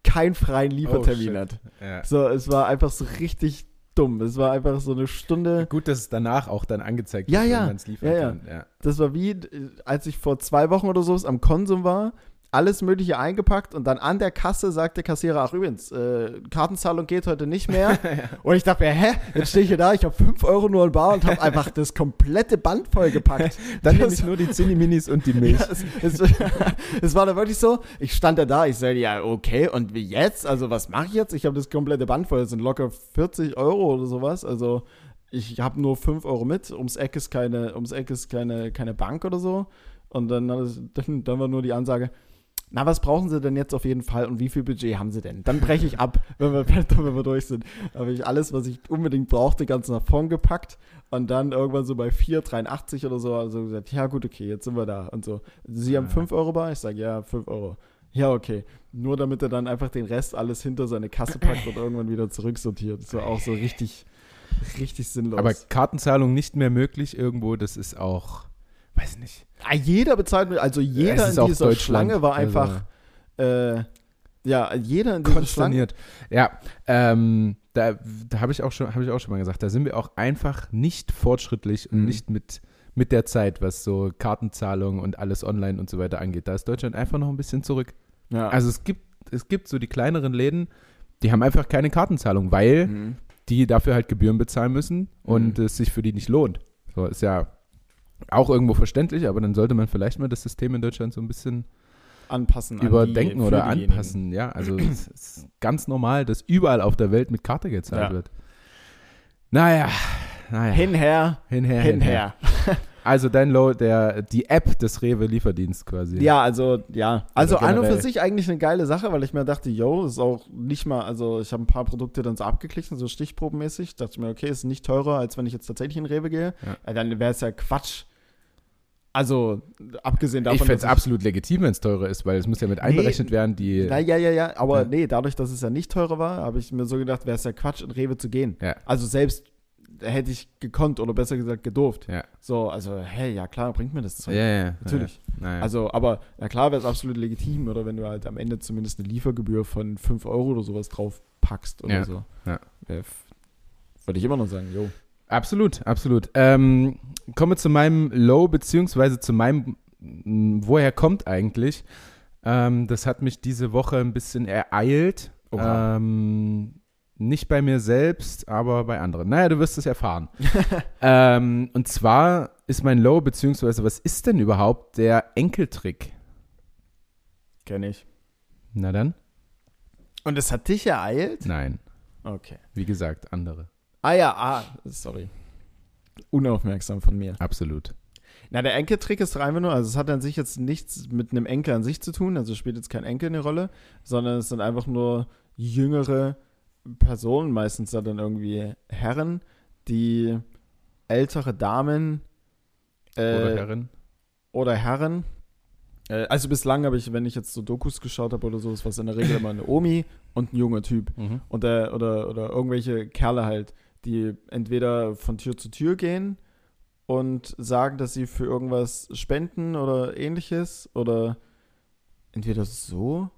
keinen freien Liefertermin shit. hat. Ja. So, es war einfach so richtig dumm. Es war einfach so eine Stunde. Gut, dass es danach auch dann angezeigt Ja, wird, ja. wenn man es liefern Ja, ja. kann. Ja. Das war wie, äh, als ich vor zwei Wochen oder so am Konsum war, alles Mögliche eingepackt und dann an der Kasse sagt der Kassierer, ach übrigens, äh, Kartenzahlung geht heute nicht mehr. *laughs* Und ich dachte mir, hä, jetzt stehe ich hier da, ich habe 5 Euro nur in Bar und habe einfach das komplette Band vollgepackt. *laughs* Dann nehme ich nur die Zinni-Minis und die Milch. *laughs* Ja, es, es, es war dann wirklich so, ich stand da da, ich sage, ja, okay, und wie jetzt? Also, was mache ich jetzt? Ich habe das komplette Band voll, das sind locker 40 Euro oder sowas. Also, ich habe nur 5 Euro mit, ums Eck ist keine, ums Eck ist keine, keine Bank oder so. Und dann, dann, dann war nur die Ansage, na, was brauchen Sie denn jetzt auf jeden Fall und wie viel Budget haben Sie denn? Dann breche ich ab, *laughs* wenn wir, wenn wir durch sind. Da habe ich alles, was ich unbedingt brauchte, ganz nach vorn gepackt und dann irgendwann so bei 4,83 oder so, also gesagt, ja gut, okay, jetzt sind wir da und so. Sie haben Ah. 5 Euro bei? Ich sage, ja, 5 Euro. Ja, okay. Nur damit er dann einfach den Rest alles hinter seine Kasse packt und irgendwann wieder zurücksortiert. Das war auch so richtig, richtig sinnlos. Aber Kartenzahlung nicht mehr möglich irgendwo, das ist auch, weiß nicht. Ah, jeder bezahlt mit, also jeder ist in dieser Schlange war also- einfach, äh, ja, jeder in dieser Schlange. Ja, ähm, da, da habe ich, auch schon- hab ich auch schon mal gesagt, da sind wir auch einfach nicht fortschrittlich und Mhm. nicht mit, mit der Zeit, was so Kartenzahlung und alles online und so weiter angeht. Da ist Deutschland einfach noch ein bisschen zurück. Ja. Also es gibt, es gibt so die kleineren Läden, die haben einfach keine Kartenzahlung, weil Mhm. die dafür halt Gebühren bezahlen müssen und Mhm. es sich für die nicht lohnt. So ist ja auch irgendwo verständlich, aber dann sollte man vielleicht mal das System in Deutschland so ein bisschen Anpassen. an überdenken die, oder anpassen. Ja, also es ist ganz normal, dass überall auf der Welt mit Karte gezahlt Ja. wird. Naja, naja. Hinher, hinher, hinher. Also dein Low, der, die App des Rewe-Lieferdienst quasi. Ja, also, ja. Also Oder an und für sich eigentlich eine geile Sache, weil ich mir dachte, yo, ist auch nicht mal, also ich habe ein paar Produkte dann so abgeglichen, so stichprobenmäßig. Dachte ich mir, okay, ist nicht teurer, als wenn ich jetzt tatsächlich in Rewe gehe. Ja. Dann wäre es ja Quatsch. Also, abgesehen davon, ich fände es absolut legitim, wenn es teurer ist, weil es muss ja mit einberechnet werden, die. Na, ja, ja, ja, aber Ja. nee, dadurch, dass es ja nicht teurer war, habe ich mir so gedacht, wäre es ja Quatsch, in Rewe zu gehen. Ja. Also selbst hätte ich gekonnt oder besser gesagt gedurft. Ja. So, also, hey, ja klar, bringt mir das Zeug. Ja, ja, Natürlich. Ja. Also, aber na klar wäre es absolut legitim, oder wenn du halt am Ende zumindest eine Liefergebühr von 5 Euro oder sowas drauf packst oder so. ja. Würde ich immer noch sagen, jo. Absolut, absolut. Ähm, komme zu meinem Low, beziehungsweise zu meinem, m, woher kommt eigentlich? Ähm, das hat mich diese Woche ein bisschen ereilt. Ähm, nicht bei mir selbst, aber bei anderen. Naja, du wirst es erfahren. *laughs* ähm, und zwar ist mein Low, beziehungsweise was ist denn überhaupt der Enkeltrick? Kenn ich. Na dann? Und es hat dich ereilt? Nein. Okay. Wie gesagt, andere. Ah ja, ah, sorry. Unaufmerksam von mir. Absolut. Na, der Enkeltrick ist doch einfach nur, also es hat an sich jetzt nichts mit einem Enkel an sich zu tun, also spielt jetzt kein Enkel eine Rolle, sondern es sind einfach nur jüngere Personen, meistens dann irgendwie Herren, die ältere Damen äh, Oder Herrin? oder Herren. Äh, also bislang habe ich, wenn ich jetzt so Dokus geschaut habe oder so, ist was in der Regel immer eine Omi und ein junger Typ. Mhm. Und der, oder, oder irgendwelche Kerle halt, die entweder von Tür zu Tür gehen und sagen, dass sie für irgendwas spenden oder ähnliches. Oder entweder so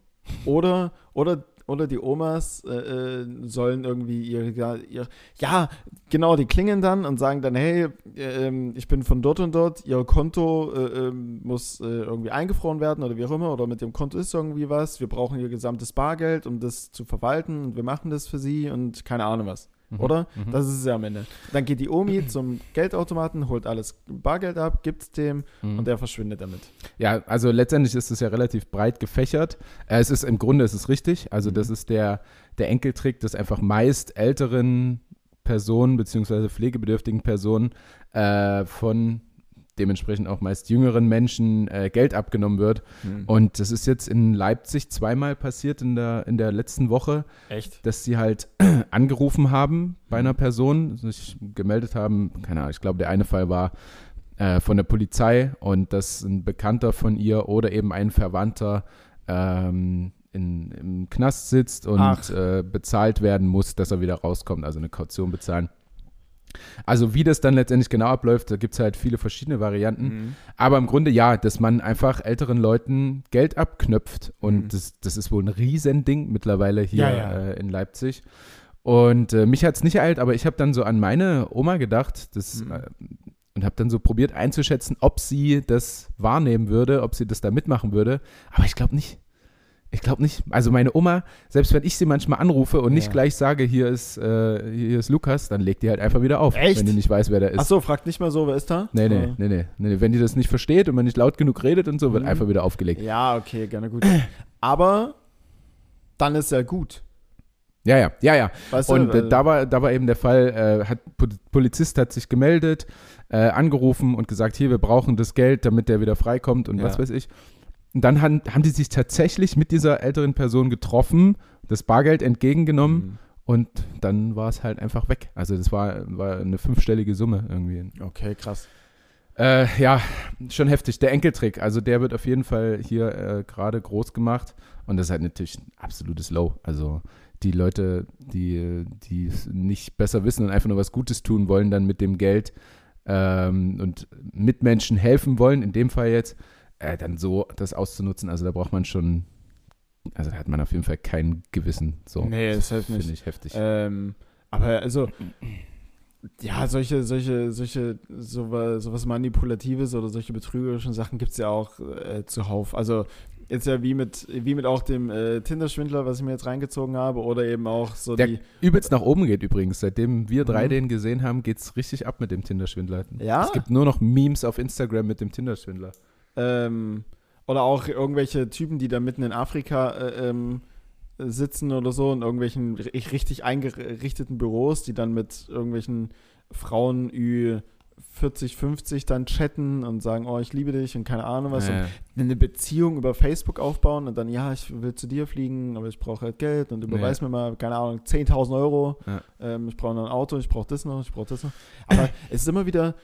oder, oder, oder die Omas äh, äh, sollen irgendwie ihre, ihre. Ja, genau, die klingen dann und sagen dann, hey, äh, ich bin von dort und dort, ihr Konto äh, ähm, muss äh, irgendwie eingefroren werden oder wie auch immer, oder mit dem Konto ist irgendwie was, wir brauchen ihr gesamtes Bargeld, um das zu verwalten und wir machen das für sie und keine Ahnung was. Mhm. Oder? Mhm. Das ist es ja am Ende. Dann geht die Omi *clears throat* zum Geldautomaten, holt alles Bargeld ab, gibt es dem Mhm. und der verschwindet damit. Ja, also letztendlich ist es ja relativ breit gefächert. Äh, es ist im Grunde ist es richtig. Also Mhm. das ist der, der Enkeltrick, dass einfach meist älteren Personen beziehungsweise pflegebedürftigen Personen äh, von dementsprechend auch meist jüngeren Menschen äh, Geld abgenommen wird. Und das ist jetzt in Leipzig zweimal passiert in der, in der letzten Woche, Echt? dass sie halt *clears throat* angerufen haben bei einer Person, sich gemeldet haben. Keine Ahnung, ich glaube, der eine Fall war äh, von der Polizei und dass ein Bekannter von ihr oder eben ein Verwandter ähm, in, im Knast sitzt und äh, bezahlt werden muss, dass er wieder rauskommt, also eine Kaution bezahlen. Also wie das dann letztendlich genau abläuft, da gibt es halt viele verschiedene Varianten. Mhm. Aber im Grunde ja, dass man einfach älteren Leuten Geld abknöpft. Und Mhm. das, das ist wohl ein Riesending mittlerweile hier Ja, ja. Äh, in Leipzig. Und äh, mich hat es nicht ereilt, aber ich habe dann so an meine Oma gedacht das, Mhm. äh, und habe dann so probiert einzuschätzen, ob sie das wahrnehmen würde, ob sie das da mitmachen würde. Aber ich glaube nicht. Ich glaube nicht. Also meine Oma, selbst wenn ich sie manchmal anrufe und nicht Ja. gleich sage, hier ist, äh, hier ist Lukas, dann legt die halt einfach wieder auf, Echt? wenn die nicht weiß, wer der ist. Achso, fragt nicht mal so, wer ist da? Nee, nee, Oder? nee, nee, nee. Wenn die das nicht versteht und man nicht laut genug redet und so, wird Mhm. einfach wieder aufgelegt. Ja, okay, gerne gut. Aber dann ist ja gut. Ja, ja, ja, ja. Weißt du, Und äh, da, war, da war eben der Fall, äh, hat, Pol- Polizist hat sich gemeldet, äh, angerufen und gesagt, hier, wir brauchen das Geld, damit der wieder freikommt und Ja. was weiß ich. Und dann han, haben die sich tatsächlich mit dieser älteren Person getroffen, das Bargeld entgegengenommen Mhm. und dann war es halt einfach weg. Also das war, war eine fünfstellige Summe irgendwie. Okay, krass. Äh, ja, schon heftig. Der Enkeltrick, also der wird auf jeden Fall hier äh, gerade groß gemacht und das ist halt natürlich ein absolutes Low. Also die Leute, die, die es nicht besser wissen und einfach nur was Gutes tun wollen, dann mit dem Geld ähm, und Mitmenschen helfen wollen, in dem Fall jetzt, äh, dann so das auszunutzen, also da braucht man schon, also da hat man auf jeden Fall kein Gewissen. So, Nee, das hilft finde nicht. ich heftig. Ähm, aber also, ja, solche, solche, solche, sowas, sowas Manipulatives oder solche betrügerischen Sachen gibt es ja auch äh, zuhauf. Also, Ist ja wie mit, wie mit auch dem äh, Tinder-Schwindler, was ich mir jetzt reingezogen habe, oder eben auch so Der die. übelst nach oben geht übrigens. Seitdem wir drei Mhm. den gesehen haben, geht's richtig ab mit dem Tinder-Schwindler. Ja? Es gibt nur noch Memes auf Instagram mit dem Tinder-Schwindler. Ähm, oder auch irgendwelche Typen, die da mitten in Afrika äh, ähm, sitzen oder so, in irgendwelchen ri- richtig eingerichteten Büros, die dann mit irgendwelchen Frauen Ü 40, 50 dann chatten und sagen, oh, ich liebe dich und keine Ahnung was. Äh, Und eine Beziehung über Facebook aufbauen und dann, ja, ich will zu dir fliegen, aber ich brauche halt Geld und überweis Ja. mir mal, keine Ahnung, 10.000 Euro. Ja. Ähm, ich brauche noch ein Auto, ich brauche das noch, ich brauche das noch. Aber *laughs* es ist immer wieder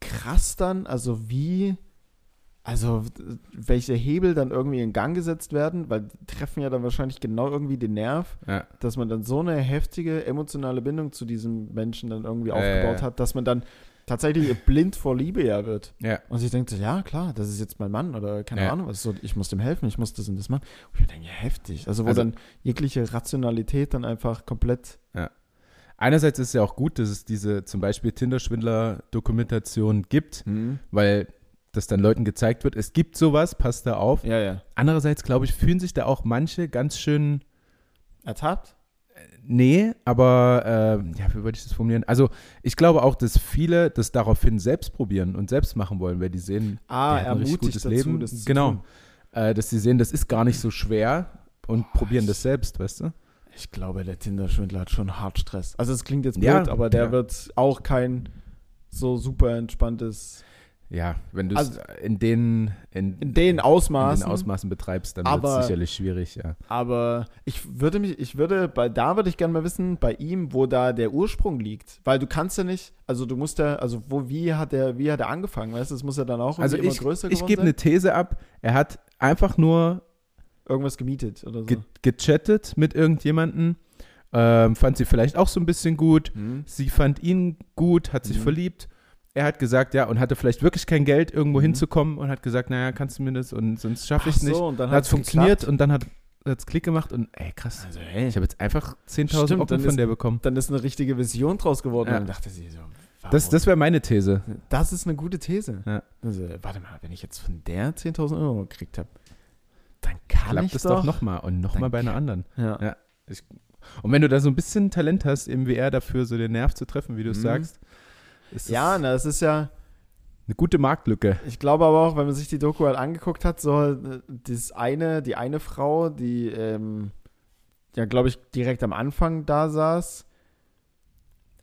krass dann, also wie, also welche Hebel dann irgendwie in Gang gesetzt werden, weil die treffen ja dann wahrscheinlich genau irgendwie den Nerv, ja. dass man dann so eine heftige emotionale Bindung zu diesem Menschen dann irgendwie Ja, aufgebaut ja, ja. hat, dass man dann tatsächlich *laughs* blind vor Liebe ja wird. ja. Und sich denkt so, ja klar, das ist jetzt mein Mann oder keine Ja. Ahnung, was so, ich muss dem helfen, ich muss das und das machen. Und ich denke, ja, heftig. Also wo Also- dann jegliche Rationalität dann einfach komplett, Einerseits ist es ja auch gut, dass es diese zum Beispiel Tinder-Schwindler-Dokumentation gibt, weil das dann Leuten gezeigt wird, es gibt sowas, passt da auf. ja, ja, Andererseits, glaube ich, fühlen sich da auch manche ganz schön, ertappt. nee, aber, äh, ja, wie würde ich das formulieren? Also, ich glaube auch, dass viele das daraufhin selbst probieren und selbst machen wollen, weil die sehen, Ah, die hat ein richtig ermutigt gutes dazu, Leben. das Genau. äh, dass sie sehen, das ist gar nicht so schwer und probieren das selbst, weißt du? Ich glaube, der Tinder-Schwindler hat schon hart Stress. Also es klingt jetzt blöd, Ja, aber der ja. wird auch kein so super entspanntes, Ja, wenn du es Also- in den, in, in den Ausmaßen. in den Ausmaßen betreibst, dann wird es sicherlich schwierig, ja. Aber ich würde mich, ich würde, bei da würde ich gerne mal wissen, bei ihm, wo da der Ursprung liegt. Weil du kannst ja nicht, also du musst ja, also wo, wie hat der, wie hat er angefangen, weißt du, das muss ja dann auch Also ich, immer größer ich geworden gebe sein. eine These ab, er hat einfach nur Irgendwas gemietet oder so. ge gechattet mit irgendjemanden, ähm, fand sie vielleicht auch so ein bisschen gut, Hm. sie fand ihn gut, hat sich Mhm. verliebt. Er hat gesagt, ja, und hatte vielleicht wirklich kein Geld, irgendwo Mhm. hinzukommen und hat gesagt, naja, kannst du mir das und sonst schaffe ich es nicht. so, und dann hat es funktioniert geklappt. und dann hat es Klick gemacht und ey, krass. Also, hey, Ich habe jetzt einfach 10.000 Stimmt, Euro von ist- der bekommen. dann ist eine richtige Vision draus geworden. Ja. Und dann dachte sie so, warum? Das, das wäre meine These. Das ist eine gute These. Ja. Also, warte mal, wenn ich jetzt von der 10.000 Euro gekriegt habe, dann kann Klappt ich es doch. doch nochmal und nochmal bei einer anderen. Ja. Ja. Und wenn du da so ein bisschen Talent hast, eben wie er dafür, so den Nerv zu treffen, wie du es Mhm. sagst, ist ja, das na, es ist ja, eine gute Marktlücke. ich glaube aber auch, wenn man sich die Doku halt angeguckt hat, so das eine, die eine Frau, die ähm, ja, glaube ich, direkt am Anfang da saß.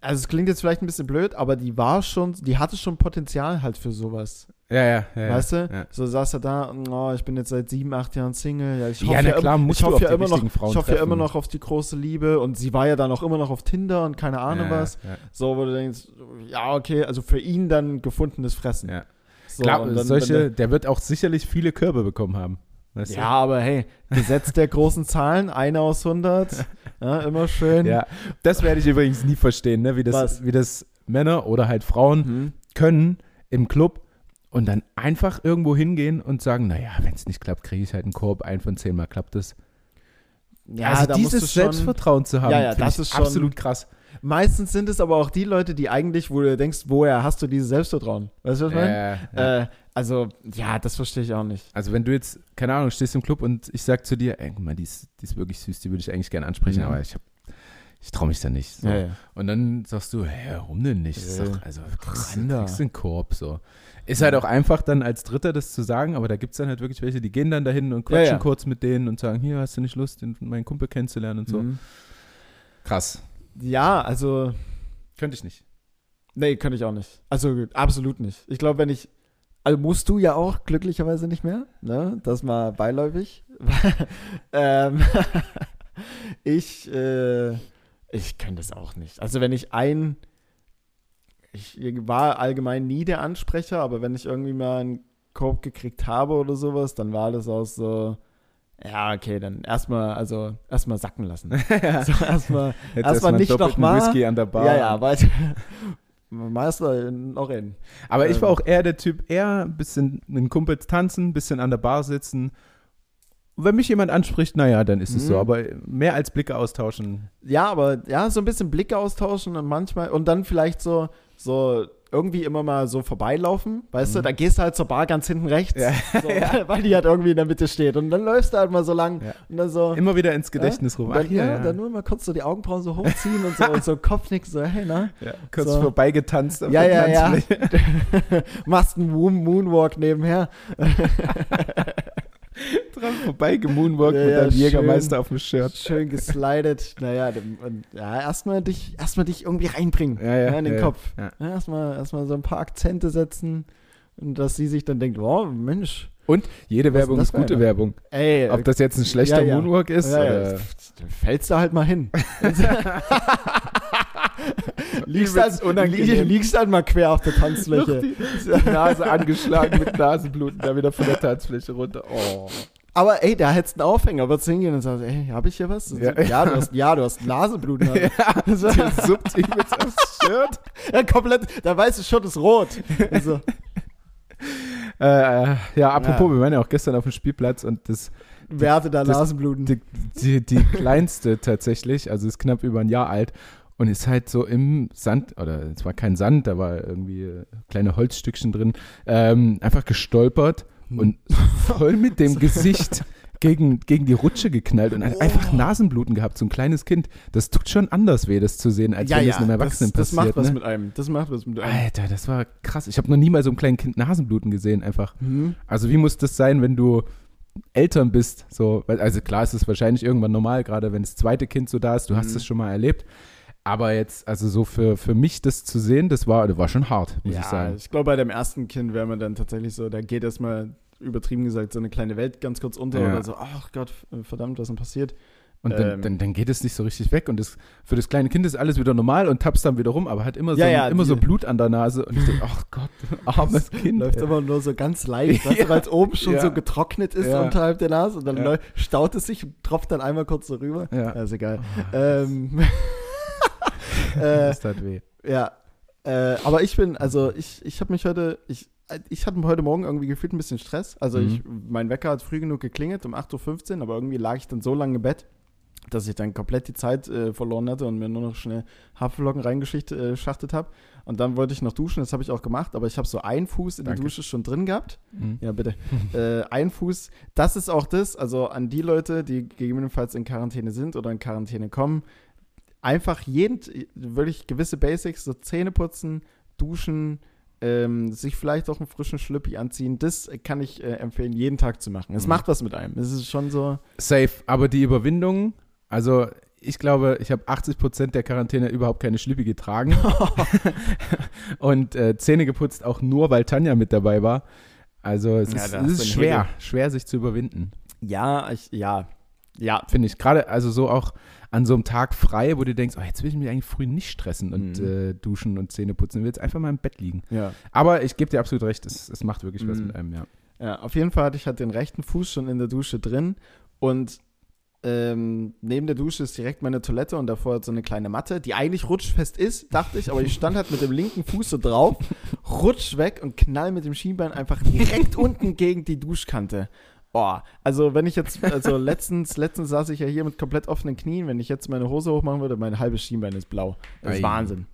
Also es klingt jetzt vielleicht ein bisschen blöd, aber die war schon, die hatte schon Potenzial halt für sowas. Ja, ja, ja. weißt du? Ja, So saß er da, oh, ich bin jetzt seit sieben, acht Jahren Single. Ja, ich ja hoffe na ja, klar, immer, musst ich hoffe ja immer noch, Frauen ich hoffe ja immer noch auf die große Liebe und sie war ja dann auch immer noch auf Tinder und keine Ahnung ja, was. Ja. So, wo du denkst, ja, okay, also für ihn dann gefundenes Fressen. Ja. So, Klar, und dann, solche, wenn der wird auch sicherlich viele Körbe bekommen haben. Weißt ja, aber hey, Gesetz der großen Zahlen, eine aus 100, ja, immer schön. du? Ja, das werde ich übrigens nie verstehen, ne? wie, das, Was? wie das Männer oder halt Frauen Hm. können im Club und dann einfach irgendwo hingehen und sagen, naja, wenn es nicht klappt, kriege ich halt einen Korb, ein von zehn Mal klappt das. Ja, also da musst dieses du schon, Selbstvertrauen zu haben, Ja, ja, das ist absolut krass. Meistens sind es aber auch die Leute, die eigentlich, wo du denkst, woher hast du dieses Selbstvertrauen? Weißt du, was ich meine? Äh, ja. Äh, also, ja, das verstehe ich auch nicht. Also wenn du jetzt, keine Ahnung, stehst im Club und ich sag zu dir, ey, guck mal, die ist, die ist wirklich süß, die würde ich eigentlich gerne ansprechen, Mhm. aber ich, hab- ich traue mich da nicht. So. Ja, ja. Und dann sagst du, hä, warum denn nicht? Ja. doch, also kriegst, kriegst einen Korb so. Ist halt auch einfach dann als Dritter das zu sagen, aber da gibt es dann halt wirklich welche, die gehen dann dahin und quatschen kurz mit denen und sagen, hier, hast du nicht Lust, den, meinen Kumpel kennenzulernen und so. Mhm. Krass. Ja, also, Könnte ich nicht. nee, könnte ich auch nicht. Also, absolut nicht. Ich glaube, wenn ich, also musst du ja auch glücklicherweise nicht mehr, ne? Das mal beiläufig. *laughs* ähm, *laughs* ich, äh, ich könnte es auch nicht. Also, wenn ich ein, ich war allgemein nie der Ansprecher, aber wenn ich irgendwie mal einen Korb gekriegt habe oder sowas, dann war das auch so, ja, okay, dann erstmal, also erstmal sacken lassen. *laughs* so erstmal Jetzt Erstmal nicht doppelten noch mal. Whisky an der Bar. Ja, ja, weiter. Meister noch in. Aber ich war Ähm. auch eher der Typ, eher ein bisschen mit den Kumpels tanzen, ein bisschen an der Bar sitzen. Und wenn mich jemand anspricht, naja, dann ist es Mhm. so. Aber mehr als Blicke austauschen. Ja, aber ja, so ein bisschen Blicke austauschen und manchmal und dann vielleicht so, so irgendwie immer mal so vorbeilaufen, weißt du, Mhm. da gehst du halt zur Bar ganz hinten rechts, Ja. *laughs* so, weil die halt irgendwie in der Mitte steht und dann läufst du halt mal so lang Ja. und dann so, Immer wieder ins Gedächtnis rufen. und dann, ja, ja. dann nur mal kurz so die Augenbrauen so hochziehen und so, *laughs* und so Kopfnicken, so, hey, na? ja. Kurz So. vorbeigetanzt. Ja, ja, ja. *laughs* Machst einen Moon Moonwalk nebenher. Dran vorbeigemoonwalkt Ja, mit deinem schön. Jägermeister auf dem Shirt. Schön geslidet. Naja, dem- ja erstmal dich, erstmal dich irgendwie reinbringen Ja, ja, in den Kopf. erstmal, erstmal so ein paar Akzente setzen und dass sie sich dann denkt, wow, Mensch, Und jede Werbung ist gute für eine? Werbung. ey, Ob das jetzt ein schlechter. Moonwalk ist. ja, fällst du halt mal hin. *laughs* *laughs* *laughs* liegst, li *laughs* liegst halt mal quer auf der Tanzfläche. die, Nase *laughs* angeschlagen mit Nasenbluten, da wieder von der Tanzfläche runter. Oh. Aber ey, da hättest du einen Aufhänger, würdest hingehen und sagst, ey, hab ich hier was? Ja. Ja, du hast, ja, du hast Nasenbluten. Ja. So. Suppt übelst aufs Shirt. ja, komplett, der weiße Shirt ist rot. Also, Äh, ja, apropos, Ja. wir waren ja auch gestern auf dem Spielplatz und das, Werte da Das- Nasenbluten. die, die, die kleinste tatsächlich, also ist knapp über ein Jahr alt und ist halt so im Sand, oder es war kein Sand, da war irgendwie äh, kleine Holzstückchen drin, ähm, einfach gestolpert Hm. und *laughs* voll mit dem Gesicht gegen, gegen die Rutsche geknallt und Oh. einfach Nasenbluten gehabt, so ein kleines Kind. Das tut schon anders weh, das zu sehen, als wenn es einem Erwachsenen das, das passiert. macht was ne? mit einem. Das macht was mit einem. Alter, das war krass. Ich habe noch nie mal so einem kleinen Kind Nasenbluten gesehen, einfach. Mhm. Also wie muss das sein, wenn du Eltern bist? So, also klar ist es wahrscheinlich irgendwann normal, gerade wenn das zweite Kind so da ist, du hast Mhm. das schon mal erlebt. Aber jetzt, also so für, für mich das zu sehen, das war, das war schon hart, muss ja, ich sagen. ich glaube, bei dem ersten Kind wäre man dann tatsächlich so, da geht erstmal übertrieben gesagt so eine kleine Welt ganz kurz unter Ja. oder so, ach Gott, verdammt, was ist denn passiert? Und dann, ähm, dann, dann geht es nicht so richtig weg und das, für das kleine Kind ist alles wieder normal und tappst dann wieder rum, aber hat immer, so, Ja, immer so die- Blut an der Nase und ich denke, ach *laughs* Gott, armes Kind. Läuft immer nur so ganz leicht, Ja. weil es oben schon so getrocknet ist unterhalb der Nase und dann staut es sich und tropft dann einmal kurz so rüber. Ja. ist egal. Oh, ähm, *laughs* *laughs* äh, das tat weh. Ja, äh, aber ich bin, also ich, ich habe mich heute, ich, ich hatte heute Morgen irgendwie gefühlt ein bisschen Stress. Also Mhm. ich, mein Wecker hat früh genug geklingelt, um 8.15 Uhr, aber irgendwie lag ich dann so lange im Bett, dass ich dann komplett die Zeit äh, verloren hatte und mir nur noch schnell Haferflocken reingeschachtet habe. Und dann wollte ich noch duschen, das habe ich auch gemacht, aber ich habe so einen Fuß in Danke. der Dusche schon drin gehabt. Mhm. Ja, bitte. *laughs* äh, ein Fuß, das ist auch das, also an die Leute, die gegebenenfalls in Quarantäne sind oder in Quarantäne kommen, einfach jeden, wirklich gewisse Basics, so Zähne putzen, duschen, ähm, sich vielleicht auch einen frischen Schlüppi anziehen, das kann ich äh, empfehlen, jeden Tag zu machen. Es Mhm. macht was mit einem. Es ist schon so, Safe, aber die Überwindung, also ich glaube, ich habe 80 Prozent der Quarantäne überhaupt keine Schlüppi getragen *laughs* und äh, Zähne geputzt auch nur, weil Tanja mit dabei war. Also es Ja, ist, es ist schwer, Hebel. schwer sich zu überwinden, ja, ich, ja, ja. finde ich. Gerade also so auch an so einem Tag frei, wo du denkst, oh, jetzt will ich mich eigentlich früh nicht stressen und Mhm. äh, duschen und Zähne putzen, ich will jetzt einfach mal im Bett liegen. Ja. Aber ich gebe dir absolut recht, es, es macht wirklich was Mhm. mit einem, ja. Ja, auf jeden Fall hatte ich halt den rechten Fuß schon in der Dusche drin und ähm, neben der Dusche ist direkt meine Toilette und davor hat so eine kleine Matte, die eigentlich rutschfest ist, dachte ich, aber ich stand halt mit dem linken Fuß so drauf, rutsch weg und knall mit dem Schienbein einfach direkt *laughs* unten gegen die Duschkante. Boah, also wenn ich jetzt, also *laughs* letztens, letztens saß ich ja hier mit komplett offenen Knien, wenn ich jetzt meine Hose hochmachen würde, mein halbes Schienbein ist blau. Das ist Ei. Wahnsinn.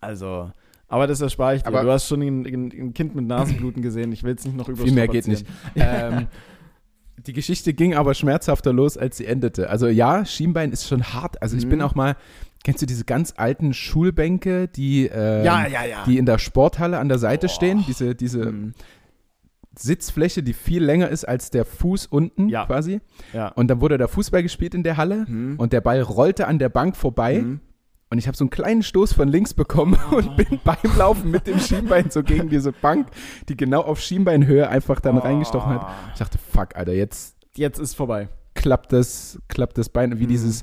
Also, aber das erspare ich dir. Aber- du hast schon ein, ein, ein Kind mit Nasenbluten gesehen, ich will es nicht noch Viel mehr geht nicht. ähm, *laughs* die Geschichte ging aber schmerzhafter los, als sie endete. Also ja, Schienbein ist schon hart. Also ich Mhm. bin auch mal, kennst du diese ganz alten Schulbänke, die, ähm, Ja, ja, ja. die in der Sporthalle an der Seite Boah. stehen? Diese, diese Mhm. Sitzfläche, die viel länger ist als der Fuß unten Ja. quasi. ja. Und dann wurde da Fußball gespielt in der Halle Mhm. und der Ball rollte an der Bank vorbei. Mhm. Und ich habe so einen kleinen Stoß von links bekommen *laughs* und bin beim Laufen mit dem Schienbein so gegen diese Bank, die genau auf Schienbeinhöhe einfach dann Oh. reingestochen hat. Ich dachte, fuck, Alter, jetzt Jetzt ist vorbei. klappt das, klappt das Bein, wie Mhm. dieses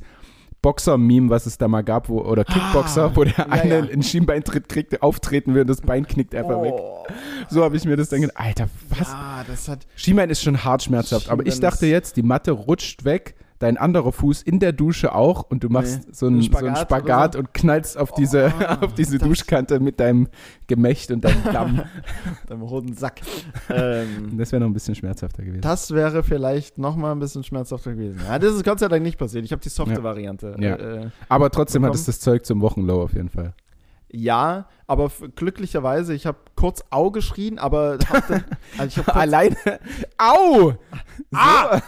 Boxer-Meme, was es da mal gab, wo, oder Kickboxer, Ah, wo der ja, eine ja. einen Schienbeintritt kriegt, auftreten will und das Bein knickt einfach weg. Oh. So habe ich mir das dann gedacht, Alter, was? Ja. Schienbein ist schon hart schmerzhaft, aber ich dachte jetzt, die Matte rutscht weg, dein anderer Fuß in der Dusche auch und du machst Nee. so, einen, Ein so einen Spagat Spagat oder und knallst auf diese, Oh, *laughs* auf diese Duschkante mit deinem Gemächt und deinem Damm. *laughs* Deinem roten Sack. ähm, *laughs* das wäre noch ein bisschen schmerzhafter gewesen. das wäre vielleicht noch mal ein bisschen schmerzhafter gewesen. Ja, das ist Gott sei Dank nicht passiert. Ich habe die softe Ja. Variante. Ja. Äh, Aber trotzdem hat bekommen. es das Zeug zum Wochenlow auf jeden Fall. Ja, aber glücklicherweise, ich habe kurz Au geschrien, aber dann, also ich hab kurz, Alleine. Au! Ah!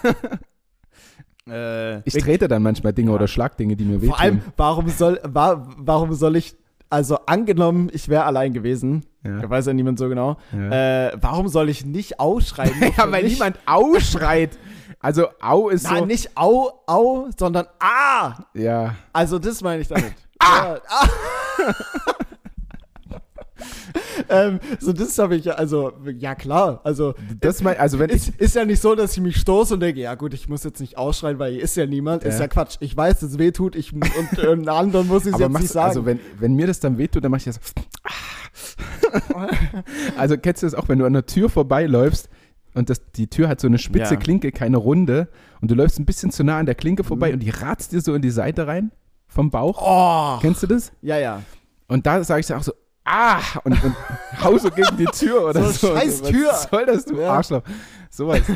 Äh, Ich trete dann manchmal Dinge oder schlag Dinge, die mir wehtun. vor allem, warum soll, wa, warum soll ich, also angenommen, ich wäre allein gewesen, Ja. da weiß ja niemand so genau, Ja. äh, warum soll ich nicht ausschreiben? nur *laughs* ja, weil mich? niemand Au schreit. Also Au ist Nein, so. nicht Au, Au, sondern Ah! Ja. Also das meine ich damit. ah! ah. *laughs* ähm, so das habe ich ja, also, ja klar, also Das mein, also wenn ist, ich. ist ja nicht so, dass ich mich stoße und denke, ja gut, ich muss jetzt nicht ausschreien, weil hier ist ja niemand. Ist Ja. Quatsch. Ich weiß, dass es weh tut ich, und *laughs* äh, einen anderen muss ich es jetzt nicht machst, sagen. also wenn, wenn mir das dann wehtut, dann mach ich das. *laughs* also kennst du das auch, wenn du an der Tür vorbeiläufst und das, die Tür hat so eine spitze Ja. Klinke, keine runde und du läufst ein bisschen zu nah an der Klinke vorbei Mhm. und die ratzt dir so in die Seite rein vom Bauch. oh, Kennst du das? ja, ja. Und da sage ich dann auch so, ah, und, und hau so gegen die Tür oder So, so. scheiß Was Tür. soll das, du Ja. Arschloch? Sowas. *laughs*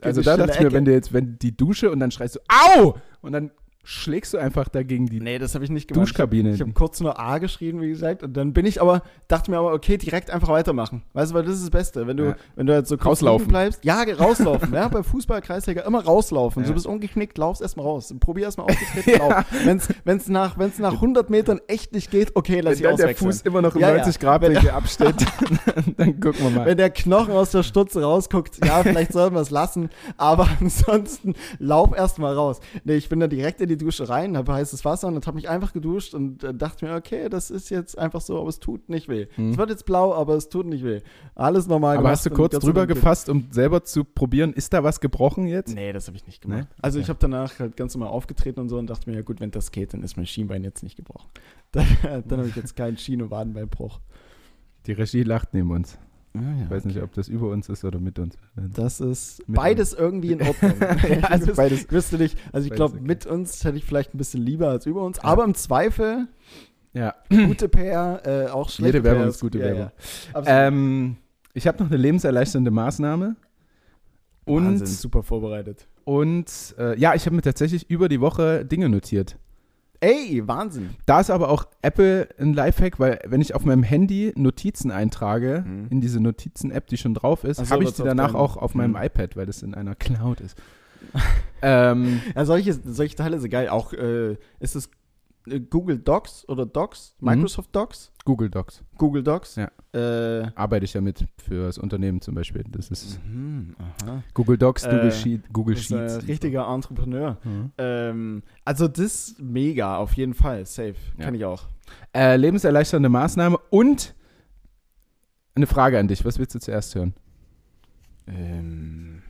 Also da dachte ich mir, wenn du jetzt, wenn die Dusche und dann schreist du, au! Und dann schlägst du einfach dagegen die Nee, das habe ich nicht gemacht. Duschkabine. Ich habe kurz nur A geschrien, wie gesagt, und dann bin ich aber, dachte mir aber, okay, direkt einfach weitermachen. Weißt du, weil das ist das Beste. Wenn du, Ja. wenn du jetzt so kurz Rauslaufen. bleibst, ja, rauslaufen, ja, *laughs* bei Fußball, Kreisliga, immer rauslaufen. Ja. Du bist umgeknickt, laufst erstmal raus. Probier erstmal aufgetreten, lauf. *laughs* Wenn's, wenn's nach, wenn's nach 100 Metern echt nicht geht, okay, lass wenn ich dann der auswechseln. Fuß immer noch im Ja, ja. 90 Grad Wenn- Winkel absteht, *laughs* dann gucken wir mal. Wenn der Knochen aus der Stutze rausguckt, ja, vielleicht sollten wir es lassen, aber ansonsten lauf erstmal raus. Nee, ich bin da direkt in die Dusche rein, habe heißes Wasser und habe mich einfach geduscht und äh, dachte mir, okay, das ist jetzt einfach so, aber es tut nicht weh. Es wird jetzt blau, aber es tut nicht weh. Alles normal Hm. Aber hast du kurz drüber gefasst, um selber zu probieren, ist da was gebrochen jetzt? Nee, das habe ich nicht gemacht. Nee? Also ich habe danach halt ganz normal aufgetreten und so und dachte mir, ja gut, wenn das geht, dann ist mein Schienbein jetzt nicht gebrochen. *laughs* Dann, dann habe ich jetzt keinen Schien- und Wadenbeinbruch. Die Regie lacht neben uns. Ah, ja, Ich weiß nicht, ob das über uns ist oder mit uns. Das ist Mit beides irgendwie in Ordnung. *laughs* Ja, also beides- wüsste- nicht, also ich glaube, okay. mit uns hätte ich vielleicht ein bisschen lieber als über uns, aber im Zweifel Ja. gute PR, äh, auch schlechte Jede Werbung PR ist gute ja, Werbung. Ja. Ähm, ich habe noch eine lebenserleichternde Maßnahme. Und, Wahnsinn, super vorbereitet. und äh, ja, ich habe mir tatsächlich über die Woche Dinge notiert. Ey, Wahnsinn. Da ist aber auch Apple ein Lifehack, weil wenn ich auf meinem Handy Notizen eintrage, Mhm. in diese Notizen-App, die schon drauf ist, so, habe ich die danach deinem- auch auf meinem Mhm. iPad, weil das in einer Cloud ist. *laughs* ähm, Ja, solche, solche Teile sind geil. Auch äh, ist es Google Docs oder Docs, Mhm. Microsoft Docs, Google Docs. Google Docs. Ja. Äh, Arbeite ich ja mit für das Unternehmen zum Beispiel. Das ist mhm. Google Docs, Google, Äh, Sheet, Google ist ein Sheets. richtiger Entrepreneur. Mhm. Ähm, also das mega, auf jeden Fall. Safe. Ja. Kann ich auch. Äh, lebenserleichternde Maßnahme und eine Frage an dich. Was willst du zuerst hören? Ähm,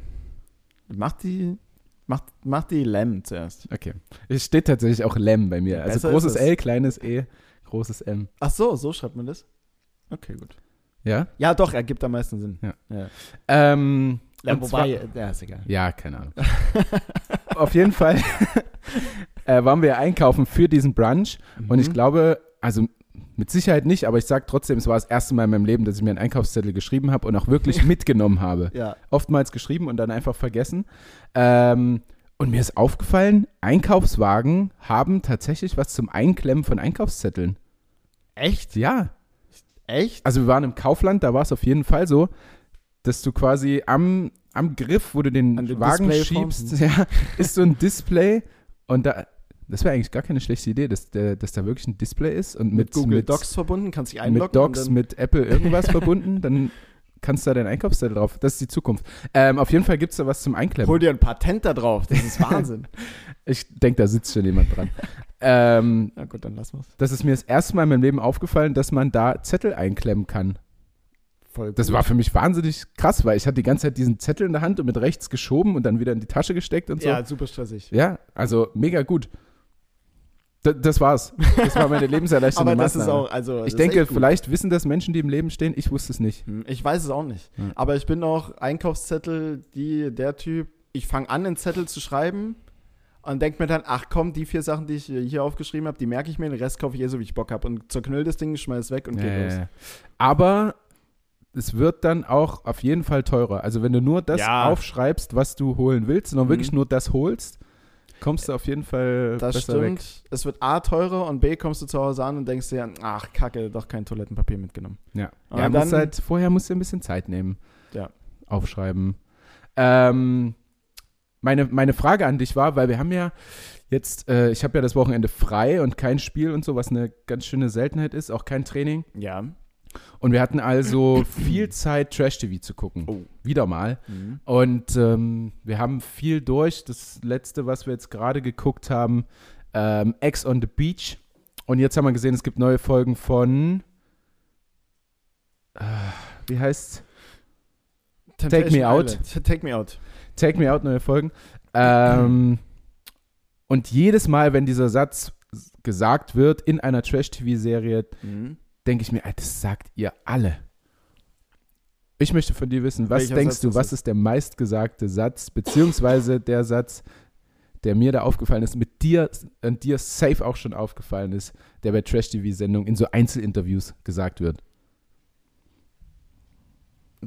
macht die, macht, macht die Lem zuerst. Okay. Es steht tatsächlich auch Lem bei mir. Also Besser großes. L, kleines E, großes M. Ach so, so schreibt man das? Okay, gut. Ja? Ja, doch, ergibt am meisten Sinn. Ja. ja. Ähm, ja wobei, zwar- ja, ist egal. Ja, keine Ahnung. *laughs* Auf jeden Fall *laughs* äh, waren wir einkaufen für diesen Brunch und ich Mhm. glaube, also mit Sicherheit nicht, aber ich sage trotzdem, es war das erste Mal in meinem Leben, dass ich mir einen Einkaufszettel geschrieben habe und auch wirklich *laughs* mitgenommen habe. Ja. Oftmals geschrieben und dann einfach vergessen. Ähm, und mir ist aufgefallen, Einkaufswagen haben tatsächlich was zum Einklemmen von Einkaufszetteln. Echt? Ja, Echt? also wir waren im Kaufland, da war es auf jeden Fall so, dass du quasi am, am Griff, wo du den Wagen Display schiebst, *laughs* ja, ist so ein Display und da, das wäre eigentlich gar keine schlechte Idee, dass, der, dass da wirklich ein Display ist und mit, mit Google mit, Docs verbunden, kannst dich einloggen. mit Docs, mit Apple irgendwas *laughs* verbunden, dann kannst du da deinen Einkaufszettel drauf. Das ist die Zukunft. Ähm, auf jeden Fall gibt es da was zum Einklemmen. Hol dir ein Patent da drauf. Das ist *laughs* Wahnsinn. Ich denke, da sitzt schon jemand dran. ähm, Na gut, dann lassen wir's. das ist mir das erste Mal in meinem Leben aufgefallen, dass man da Zettel einklemmen kann. Voll Das war für mich wahnsinnig krass, weil ich hatte die ganze Zeit diesen Zettel in der Hand und mit rechts geschoben und dann wieder in die Tasche gesteckt und so. Ja, super stressig. Ja, also mega gut. Das war's. Das war meine *laughs* lebenserleichternde Aber das ist Maßnahme. auch, also. ich ist denke, vielleicht wissen das Menschen, die im Leben stehen. Ich wusste es nicht. Hm, Ich weiß es auch nicht. Ja. Aber ich bin auch Einkaufszettel, die, der Typ, ich fange an, einen Zettel zu schreiben und denke mir dann, ach komm, die vier Sachen, die ich hier aufgeschrieben habe, die merke ich mir, den Rest kaufe ich eh so, wie ich Bock habe. Und zerknüll das Ding, schmeiß es weg und geht los. Äh, aber es wird dann auch auf jeden Fall teurer. Also wenn du nur das Ja. aufschreibst, was du holen willst, sondern Mhm. wirklich nur das holst, kommst du auf jeden Fall Das besser stimmt. weg. Es wird A teurer und B kommst du zu Hause an und denkst dir, ach kacke, doch kein Toilettenpapier mitgenommen. Ja. Und ja dann- halt, vorher musst du ein bisschen Zeit nehmen. Ja. Aufschreiben. Ähm, meine, meine Frage an dich war, weil wir haben ja jetzt, äh, ich habe ja das Wochenende frei und kein Spiel und so, was eine ganz schöne Seltenheit ist, auch kein Training. Ja. Und wir hatten also viel Zeit, Trash-TV zu gucken. Oh. Wieder mal. Mhm. Und ähm, wir haben viel durch. Das letzte, was wir jetzt gerade geguckt haben, ähm, Ex on the Beach. Und jetzt haben wir gesehen, es gibt neue Folgen von. Äh, wie heißt Temptation Me Out. Take Me Out. Take Me Out, neue Folgen. Ähm, und jedes Mal, wenn dieser Satz gesagt wird in einer Trash-TV-Serie, Mhm. Denke ich mir, das sagt ihr alle. Ich möchte von dir wissen, was Welcher denkst Satz du, was ist? ist der meistgesagte Satz, beziehungsweise der Satz, der mir da aufgefallen ist, mit dir und dir safe auch schon aufgefallen ist, der bei Trash-TV-Sendungen in so Einzelinterviews gesagt wird.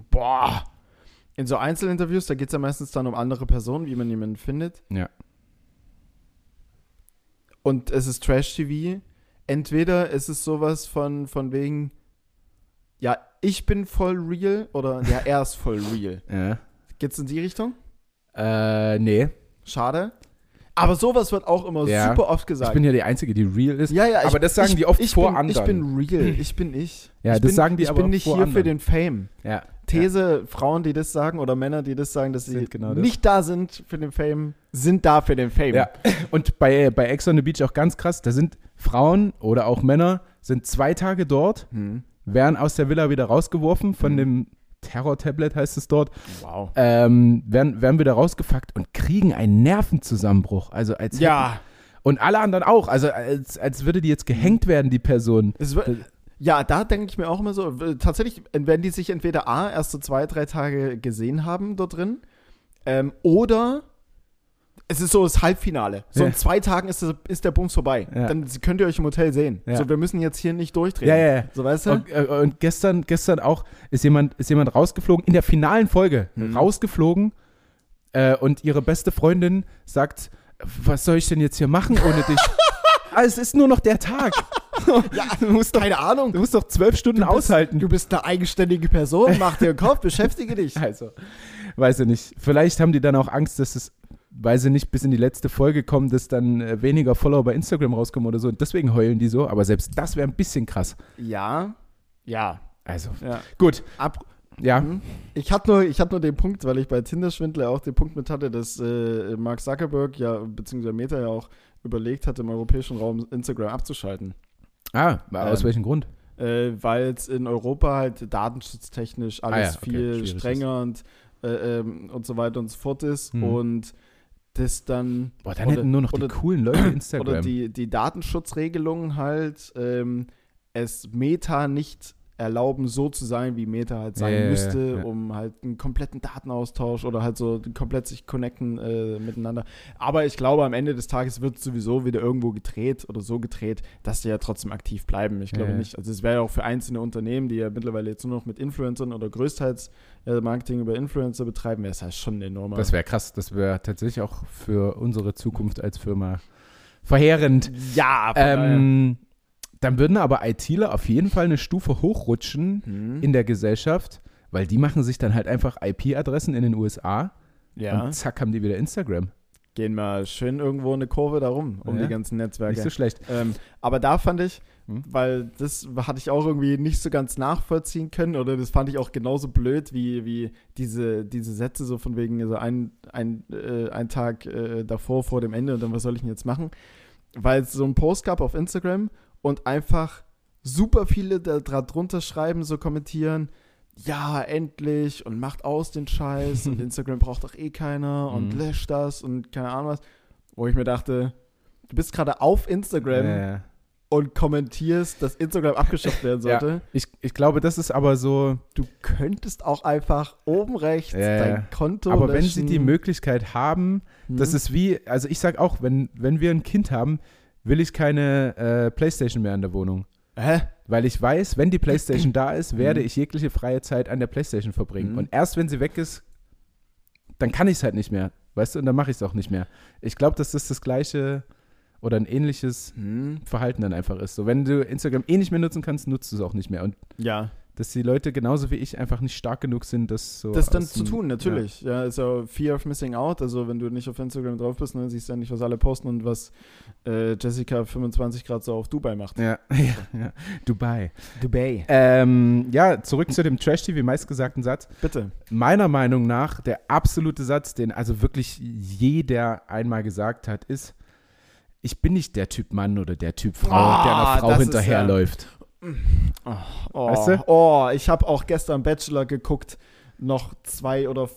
Boah. In so Einzelinterviews, da geht es ja meistens dann um andere Personen, wie man jemanden findet. Ja. Und es ist Trash-TV. Entweder ist es sowas von, von wegen, ja, ich bin voll real oder ja, er ist voll real. *laughs* Ja. Geht's in die Richtung? Äh, nee. Schade. Aber sowas wird auch immer Ja. super oft Ich gesagt. bin ja die Einzige, die real ist. ja, ja, aber ich, das sagen ich, die oft ich vor bin, anderen. Ich bin real, ich bin ich. Ja, ich das bin, sagen die ich aber bin nicht hier für anderen. den Fame. Ja. These, Frauen, die das sagen oder Männer, die das sagen, dass sie genau das. nicht da sind für den Fame, sind da für den Fame. Ja, und bei, bei Ex on the Beach auch ganz krass, da sind Frauen oder auch Männer, sind zwei Tage dort, Hm. werden aus der Villa wieder rausgeworfen, von Mhm. dem Terror-Tablet heißt es dort, Wow. ähm, werden, werden wieder rausgefuckt und kriegen einen Nervenzusammenbruch. Also als Ja, Und alle anderen auch, also als, als würde die jetzt gehängt werden, die Person. es ja, da denke ich mir auch immer so, tatsächlich, wenn die sich entweder A, erst so zwei, drei Tage gesehen haben dort drin, ähm, oder es ist so das Halbfinale. So in Ja. zwei Tagen ist, das, ist der Bums vorbei. Ja. Dann könnt ihr euch im Hotel sehen. Ja. So, wir müssen jetzt hier nicht durchdrehen. Ja, ja, ja. So, weißt du? Und, äh, und gestern, gestern auch ist jemand, ist jemand rausgeflogen, in der finalen Folge Mhm. rausgeflogen äh, und ihre beste Freundin sagt, was soll ich denn jetzt hier machen ohne dich? ah, *laughs* es ist nur noch der Tag. *laughs* Ja, du, musst doch, keine Ahnung. du musst doch zwölf Stunden bist, aushalten. Du bist eine eigenständige Person, mach dir einen Kopf, *laughs* beschäftige dich. Also, weiß ich nicht. Vielleicht haben die dann auch Angst, dass es, weil sie nicht bis in die letzte Folge kommen, dass dann äh, weniger Follower bei Instagram rauskommen oder so. Und deswegen heulen die so. Aber selbst das wäre ein bisschen krass. Ja, ja, Also, ja. gut. Ab, Ja. Mhm. Ich hatte nur, ich hatte nur den Punkt, weil ich bei Tinder-Schwindler auch den Punkt mit hatte, dass äh, Mark Zuckerberg ja, beziehungsweise Meta ja auch überlegt hat, im europäischen Raum Instagram abzuschalten. Ah, aus Ähm, welchem Grund? Äh, weil es in Europa halt datenschutztechnisch alles Ah ja, okay, viel schwierig ist. strenger und, äh, ähm, und so weiter und so fort ist. Mhm. Und das dann. Boah, dann oder- hätten nur noch die oder- coolen Leute *clears throat* Instagram. Oder die, die Datenschutzregelungen halt ähm, es Meta nicht erlauben, so zu sein, wie Meta halt sein Ja, ja, ja, müsste, ja. um halt einen kompletten Datenaustausch oder halt so komplett sich connecten äh, miteinander. Aber ich glaube, am Ende des Tages wird sowieso wieder irgendwo gedreht oder so gedreht, dass die ja trotzdem aktiv bleiben. Ich glaube nicht. Also es wäre ja auch für einzelne Unternehmen, die ja mittlerweile jetzt nur noch mit Influencern oder größtenteils äh, Marketing über Influencer betreiben, wäre es halt schon enorm. das wäre krass. Das wäre tatsächlich auch für unsere Zukunft als Firma verheerend. ja, daher. Ähm, dann würden aber ITler auf jeden Fall eine Stufe hochrutschen Hm. in der Gesellschaft, weil die machen sich dann halt einfach IP-Adressen in den USA ja. und zack haben die wieder Instagram. gehen mal schön irgendwo eine Kurve darum, um Ja. die ganzen Netzwerke. Nicht so schlecht. ähm, aber da fand ich, Hm? weil das hatte ich auch irgendwie nicht so ganz nachvollziehen können oder das fand ich auch genauso blöd wie, wie diese, diese Sätze so von wegen, also ein, ein, äh, ein Tag äh, davor, vor dem Ende und dann was soll ich denn jetzt machen? Weil es so einen Post gab auf Instagram und einfach super viele da drunter schreiben, so kommentieren, ja, endlich und macht aus den Scheiß und *laughs* Instagram braucht doch eh keiner und Mhm. löscht das und keine Ahnung was. Wo ich mir dachte, du bist gerade auf Instagram Äh, und kommentierst, dass Instagram abgeschafft werden *laughs* Ja. sollte. ich, ich glaube, das ist aber so, Du könntest auch einfach oben rechts Ja, ja. dein Konto aber wenn löschen. sie die Möglichkeit haben, Hm? das ist wie, also ich sag auch, wenn, wenn wir ein Kind haben, will ich keine äh, Playstation mehr in der Wohnung. Hä? Weil ich weiß, wenn die Playstation *clears throat* da ist, werde Mhm. ich jegliche freie Zeit an der Playstation verbringen. Mhm. Und erst wenn sie weg ist, dann kann ich es halt nicht mehr. weißt du, und dann mache ich es auch nicht mehr. Ich glaube, dass das das gleiche oder ein ähnliches Hm. Verhalten dann einfach ist. So, wenn du Instagram eh nicht mehr nutzen kannst, nutzt du es auch nicht mehr. Und Ja, dass die Leute genauso wie ich einfach nicht stark genug sind, das so. das dann zu tun, natürlich. Ja, ist ja Fear of Missing Out. Also, wenn du nicht auf Instagram drauf bist, dann siehst du ja nicht, was alle posten und was äh, Jessica 25 Grad so auf Dubai macht. Ja, *laughs* ja, ja. Dubai. Dubai. Ähm, ja, zurück zu dem Trash-TV meistgesagten Satz. Bitte. Meiner Meinung nach der absolute Satz, den also wirklich jeder einmal gesagt hat, ist: Ich bin nicht der Typ Mann oder der Typ Frau, Ah, der einer Frau das ist hinterherläuft. Oh, oh, Weißt du? oh ich habe auch gestern Bachelor geguckt, noch zwei oder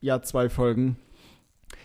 ja, zwei Folgen.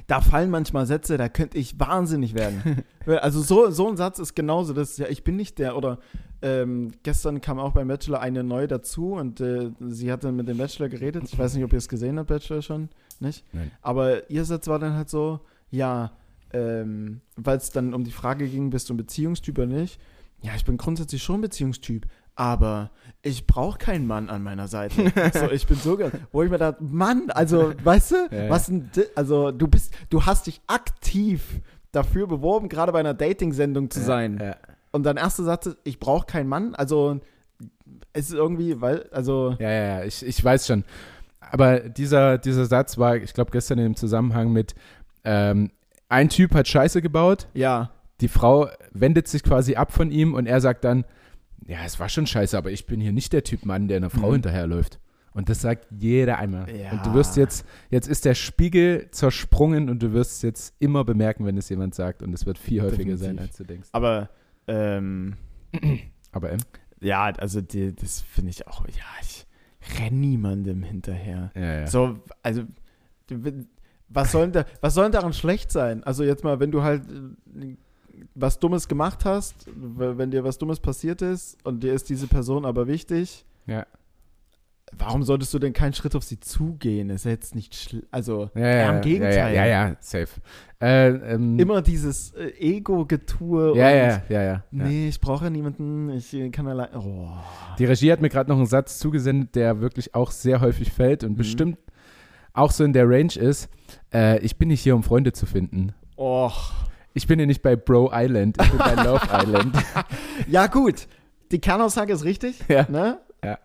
Da fallen manchmal Sätze, da könnte ich wahnsinnig werden. *laughs* also so, so ein Satz ist genauso, das ja, ich bin nicht der, oder ähm, gestern kam auch beim Bachelor eine neue dazu und äh, sie hatte mit dem Bachelor geredet. Ich weiß nicht, ob ihr es gesehen habt, Bachelor schon, nicht? Nein. Aber ihr Satz war dann halt so, ja, ähm, weil es dann um die Frage ging, bist du ein Beziehungstyp oder nicht? Ja, ich bin grundsätzlich schon Beziehungstyp, aber ich brauche keinen Mann an meiner Seite. *laughs* so, ich bin so, ge- wo ich mir dachte, Mann, also, weißt du, Ja, ja. was ein, Di- also du bist, du hast dich aktiv dafür beworben, gerade bei einer Dating-Sendung zu sein. Ja, Und dein erster Satz ist, ich brauche keinen Mann, also es ist irgendwie, weil, also, ja, ja, ja ich, ich weiß schon. Aber dieser, dieser Satz war, ich glaube, gestern im Zusammenhang mit: ähm, Ein Typ hat Scheiße gebaut, ja, die Frau wendet sich quasi ab von ihm und er sagt dann: Ja, es war schon scheiße, aber ich bin hier nicht der Typ Mann, der einer Frau Mhm. hinterherläuft. Und das sagt jeder einmal. Ja. Und du wirst jetzt, jetzt ist der Spiegel zersprungen und du wirst es jetzt immer bemerken, wenn es jemand sagt. Und es wird viel häufiger sein, Definitiv. als du denkst. aber, ähm, Aber M? Ja, also die, das finde ich auch, ja, ich renn niemandem hinterher. Ja, ja. So, also, was soll, denn da, was soll denn daran schlecht sein? Also jetzt mal, wenn du halt äh, was Dummes gemacht hast, wenn dir was Dummes passiert ist und dir ist diese Person aber wichtig, ja. warum solltest du denn keinen Schritt auf sie zugehen? Ist ja jetzt nicht, schl also, Ja, ja, im Gegenteil. Ja, ja, ja safe. Äh, ähm, Immer dieses äh, Ego-Getue Ja, ja, ja, ja. nee, ich brauche niemanden, ich äh, kann allein, oh. Die Regie hat mir gerade noch einen Satz zugesendet, der wirklich auch sehr häufig fällt und Mhm. bestimmt auch so in der Range ist. Äh, ich bin nicht hier, um Freunde zu finden. Oh. Ich bin hier nicht bei Bro Island, ich bin bei *laughs* Love Island. Ja, gut. Die Kernaussage ist richtig. Ja. Ne? Ja.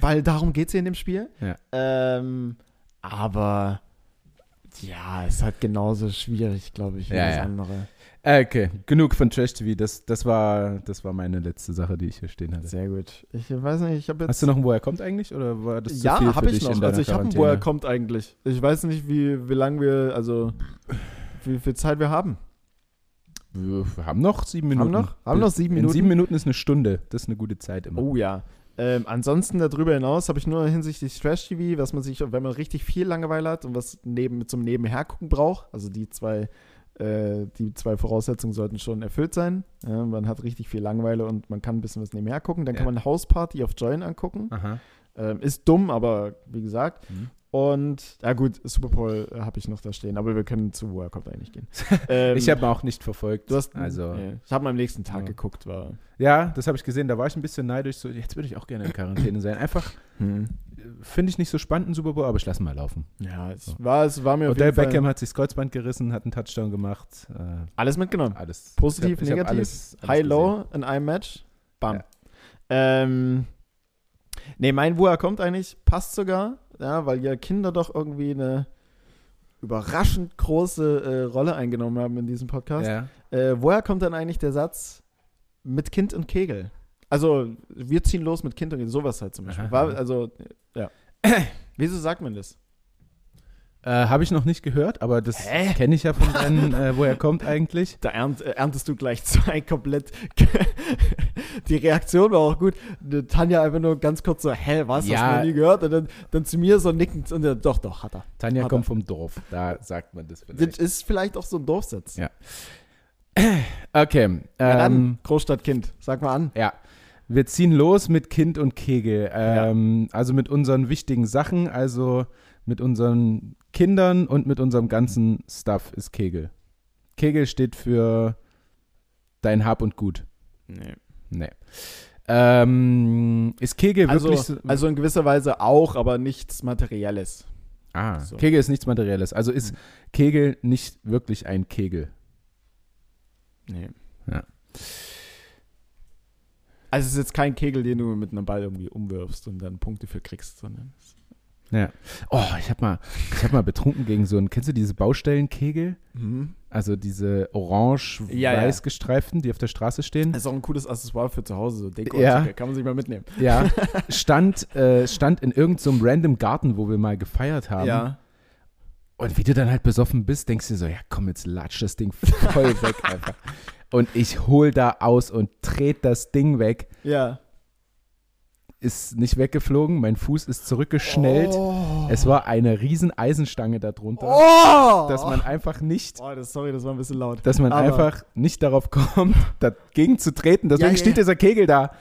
Weil darum geht es hier in dem Spiel. Ja. Ähm, aber ja, es ist halt genauso schwierig, glaube ich, wie Ja, das ja. andere. Äh, okay, genug von Trash TV. Das, das, war, das war meine letzte Sache, die ich hier stehen hatte. Sehr gut. Ich weiß nicht, ich habe jetzt. Hast du noch einen, wo er kommt eigentlich? Oder war das zu ja, habe ich noch. Also ich habe einen, Quarantäne? wo er kommt eigentlich. Ich weiß nicht, wie, wie lange wir, also wie viel Zeit wir haben. Wir haben noch sieben Minuten. Haben noch? Haben noch sieben In Minuten? sieben Minuten ist eine Stunde. Das ist eine gute Zeit immer. Oh ja. Ähm, ansonsten darüber hinaus habe ich nur hinsichtlich Trash-TV, was man sich, wenn man richtig viel Langeweile hat und was neben, zum Nebenhergucken braucht, also die zwei, äh, die zwei Voraussetzungen sollten schon erfüllt sein. Ja, man hat richtig viel Langeweile und man kann ein bisschen was nebenher gucken. Dann kann Ja. man House Party auf Join angucken. Ähm, ist dumm, aber wie gesagt. Mhm. Und, ja gut, Super Bowl äh, habe ich noch da stehen, aber wir können zu World Cup eigentlich gehen. *laughs* Ähm, Ich habe auch nicht verfolgt. Du hast, also, nee, ich habe am nächsten Tag Ja. geguckt, war. ja, das habe ich gesehen. Da war ich ein bisschen neidisch. So, jetzt würde ich auch gerne in Quarantäne sein. Einfach Hm. äh, finde ich nicht so spannend, ein Super Bowl, aber ich lasse mal laufen. Ja, es So. war, es war mir auf Odell jeden Fall Beckham hat sich das Kreuzband gerissen, hat einen Touchdown gemacht. Äh, alles mitgenommen. alles. Positiv, ich hab, ich negativ, alles, alles High, Low in einem Match. Bam. Ähm, nee, mein Wo er kommt eigentlich passt sogar, ja, weil ja Kinder doch irgendwie eine überraschend große äh, Rolle eingenommen haben in diesem Podcast. Ja. Äh, woher kommt dann eigentlich der Satz mit Kind und Kegel? Also, wir ziehen los mit Kind und Kegel, sowas halt zum Beispiel. War, also, ja. *coughs* Wieso sagt man das? Äh, habe ich noch nicht gehört, aber das kenne ich ja von deinen, äh, *laughs* wo er kommt eigentlich. Da ernt, äh, erntest du gleich zwei komplett. *laughs* Die Reaktion war auch gut. Tanja einfach nur ganz kurz so, hä, was? Ja. Hast du noch nie gehört? Und dann, dann zu mir so nickend und dann, doch, doch, hat er. Tanja Hat kommt er. vom Dorf, da sagt man das Das vielleicht. ist vielleicht auch so ein Dorfsitz. Ja. *clears throat* Okay, Ja, dann, ähm, Großstadtkind, sag mal an. ja. Wir ziehen los mit Kind und Kegel. Ähm, Also mit unseren wichtigen Sachen, also mit unseren Kindern und mit unserem ganzen Stuff ist Kegel. Kegel steht für dein Hab und Gut. Nee. Nee. Ähm, ist Kegel Also, wirklich so, also in gewisser Weise auch, aber nichts Materielles. Ah, So. Kegel ist nichts Materielles. Also ist Mhm. Kegel nicht wirklich ein Kegel. Nee. Ja. Also es ist jetzt kein Kegel, den du mit einem Ball irgendwie umwirfst und dann Punkte für kriegst, sondern es- Ja. Oh, ich habe mal, ich hab mal betrunken gegen so einen, kennst du diese Baustellenkegel? Also diese orange-weiß Ja, gestreiften, die auf der Straße stehen. Das ist auch ein cooles Accessoire für zu Hause, so Deko. Ja. Kann man sich mal mitnehmen. Ja, *laughs* stand, äh, stand in irgendeinem random Garten, wo wir mal gefeiert haben. Ja. Und wie du dann halt besoffen bist, denkst du so, ja komm, jetzt latsch das Ding voll *laughs* weg einfach. Und ich hol da aus und tret das Ding weg. Ja. Ist nicht weggeflogen, mein Fuß ist zurückgeschnellt. Oh. Es war eine riesen Eisenstange darunter, Oh! dass man einfach nicht, Oh, das, sorry, das war ein bisschen laut. dass man Aber- einfach nicht darauf kommt, *laughs* dagegen zu treten. Deswegen Ja, ja, steht ja. dieser Kegel da.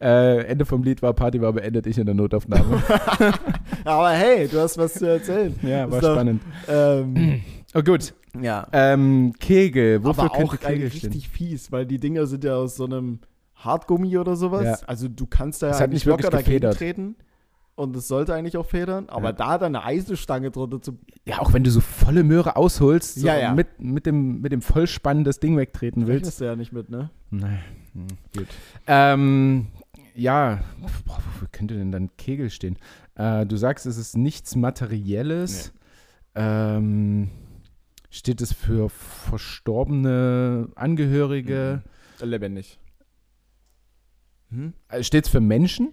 Äh, Ende vom Lied war Party war beendet, ich in der Notaufnahme. *laughs* Aber hey, du hast was zu erzählen. ja, war Ist doch- spannend. Ähm, *clears throat* Oh gut, ja. ähm, Kegel, wofür Aber auch könnte Kegel stehen? richtig fies, weil die Dinger sind ja aus so einem Hartgummi oder sowas. Ja. Also du kannst da ja eigentlich nicht wirklich locker dagegen treten. Und es sollte eigentlich auch federn, aber Ja. da dann eine Eisenstange drunter zu. Ja, auch wenn du so volle Möhre ausholst, so Ja, ja. Mit, mit, dem, mit dem Vollspann das Ding wegtreten willst. Rechnest du ja nicht mit, ne? Nein, hm, gut. Ähm, ja, boah, wofür könnte denn dann Kegel stehen? Äh, du sagst, es ist nichts Materielles. Ähm, steht es für verstorbene Angehörige? Lebendig. Hm? Äh, Steht es für Menschen?